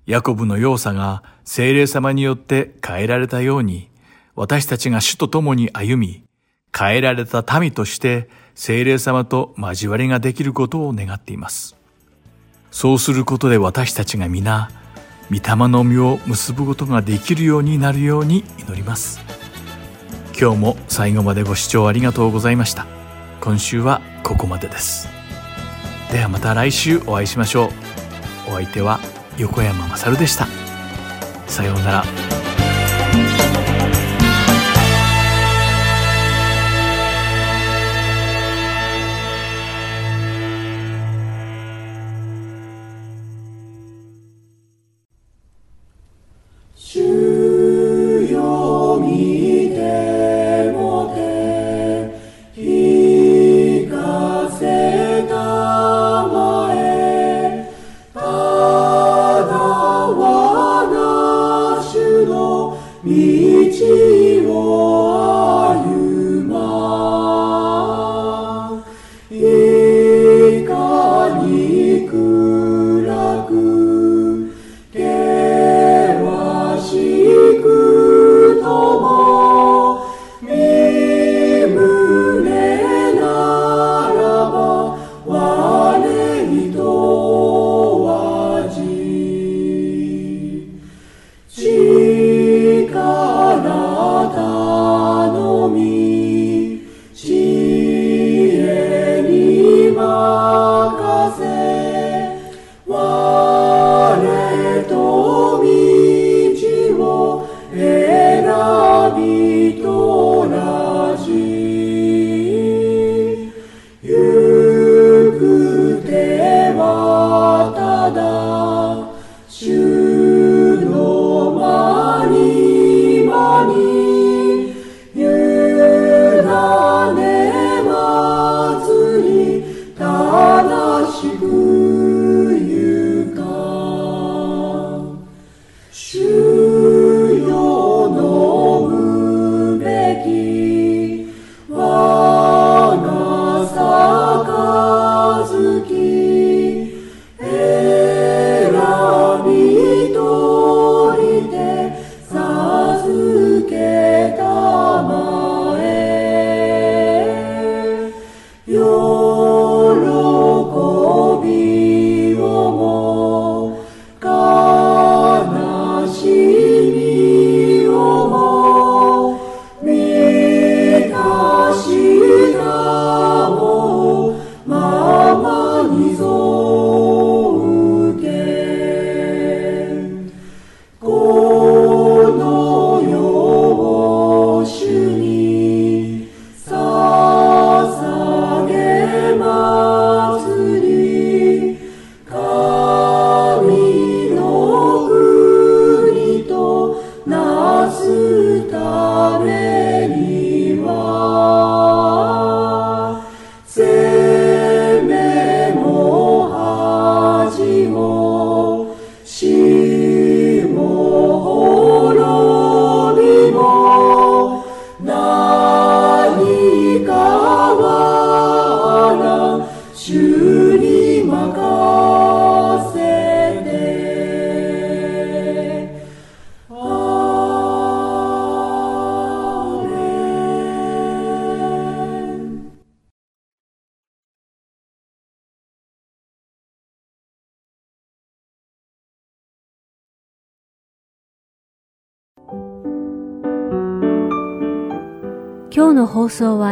ヤコブの要さが精霊様によって変えられたように、私たちが主と共に歩み、変えられた民として精霊様と交わりができることを願っています。そうすることで私たちが皆、御霊の実を結ぶことができるようになるように祈ります。今日も最後までご視聴ありがとうございました。今週はここまでです。ではまた来週お会いしましょう。お相手は横山まさるでしたさようなら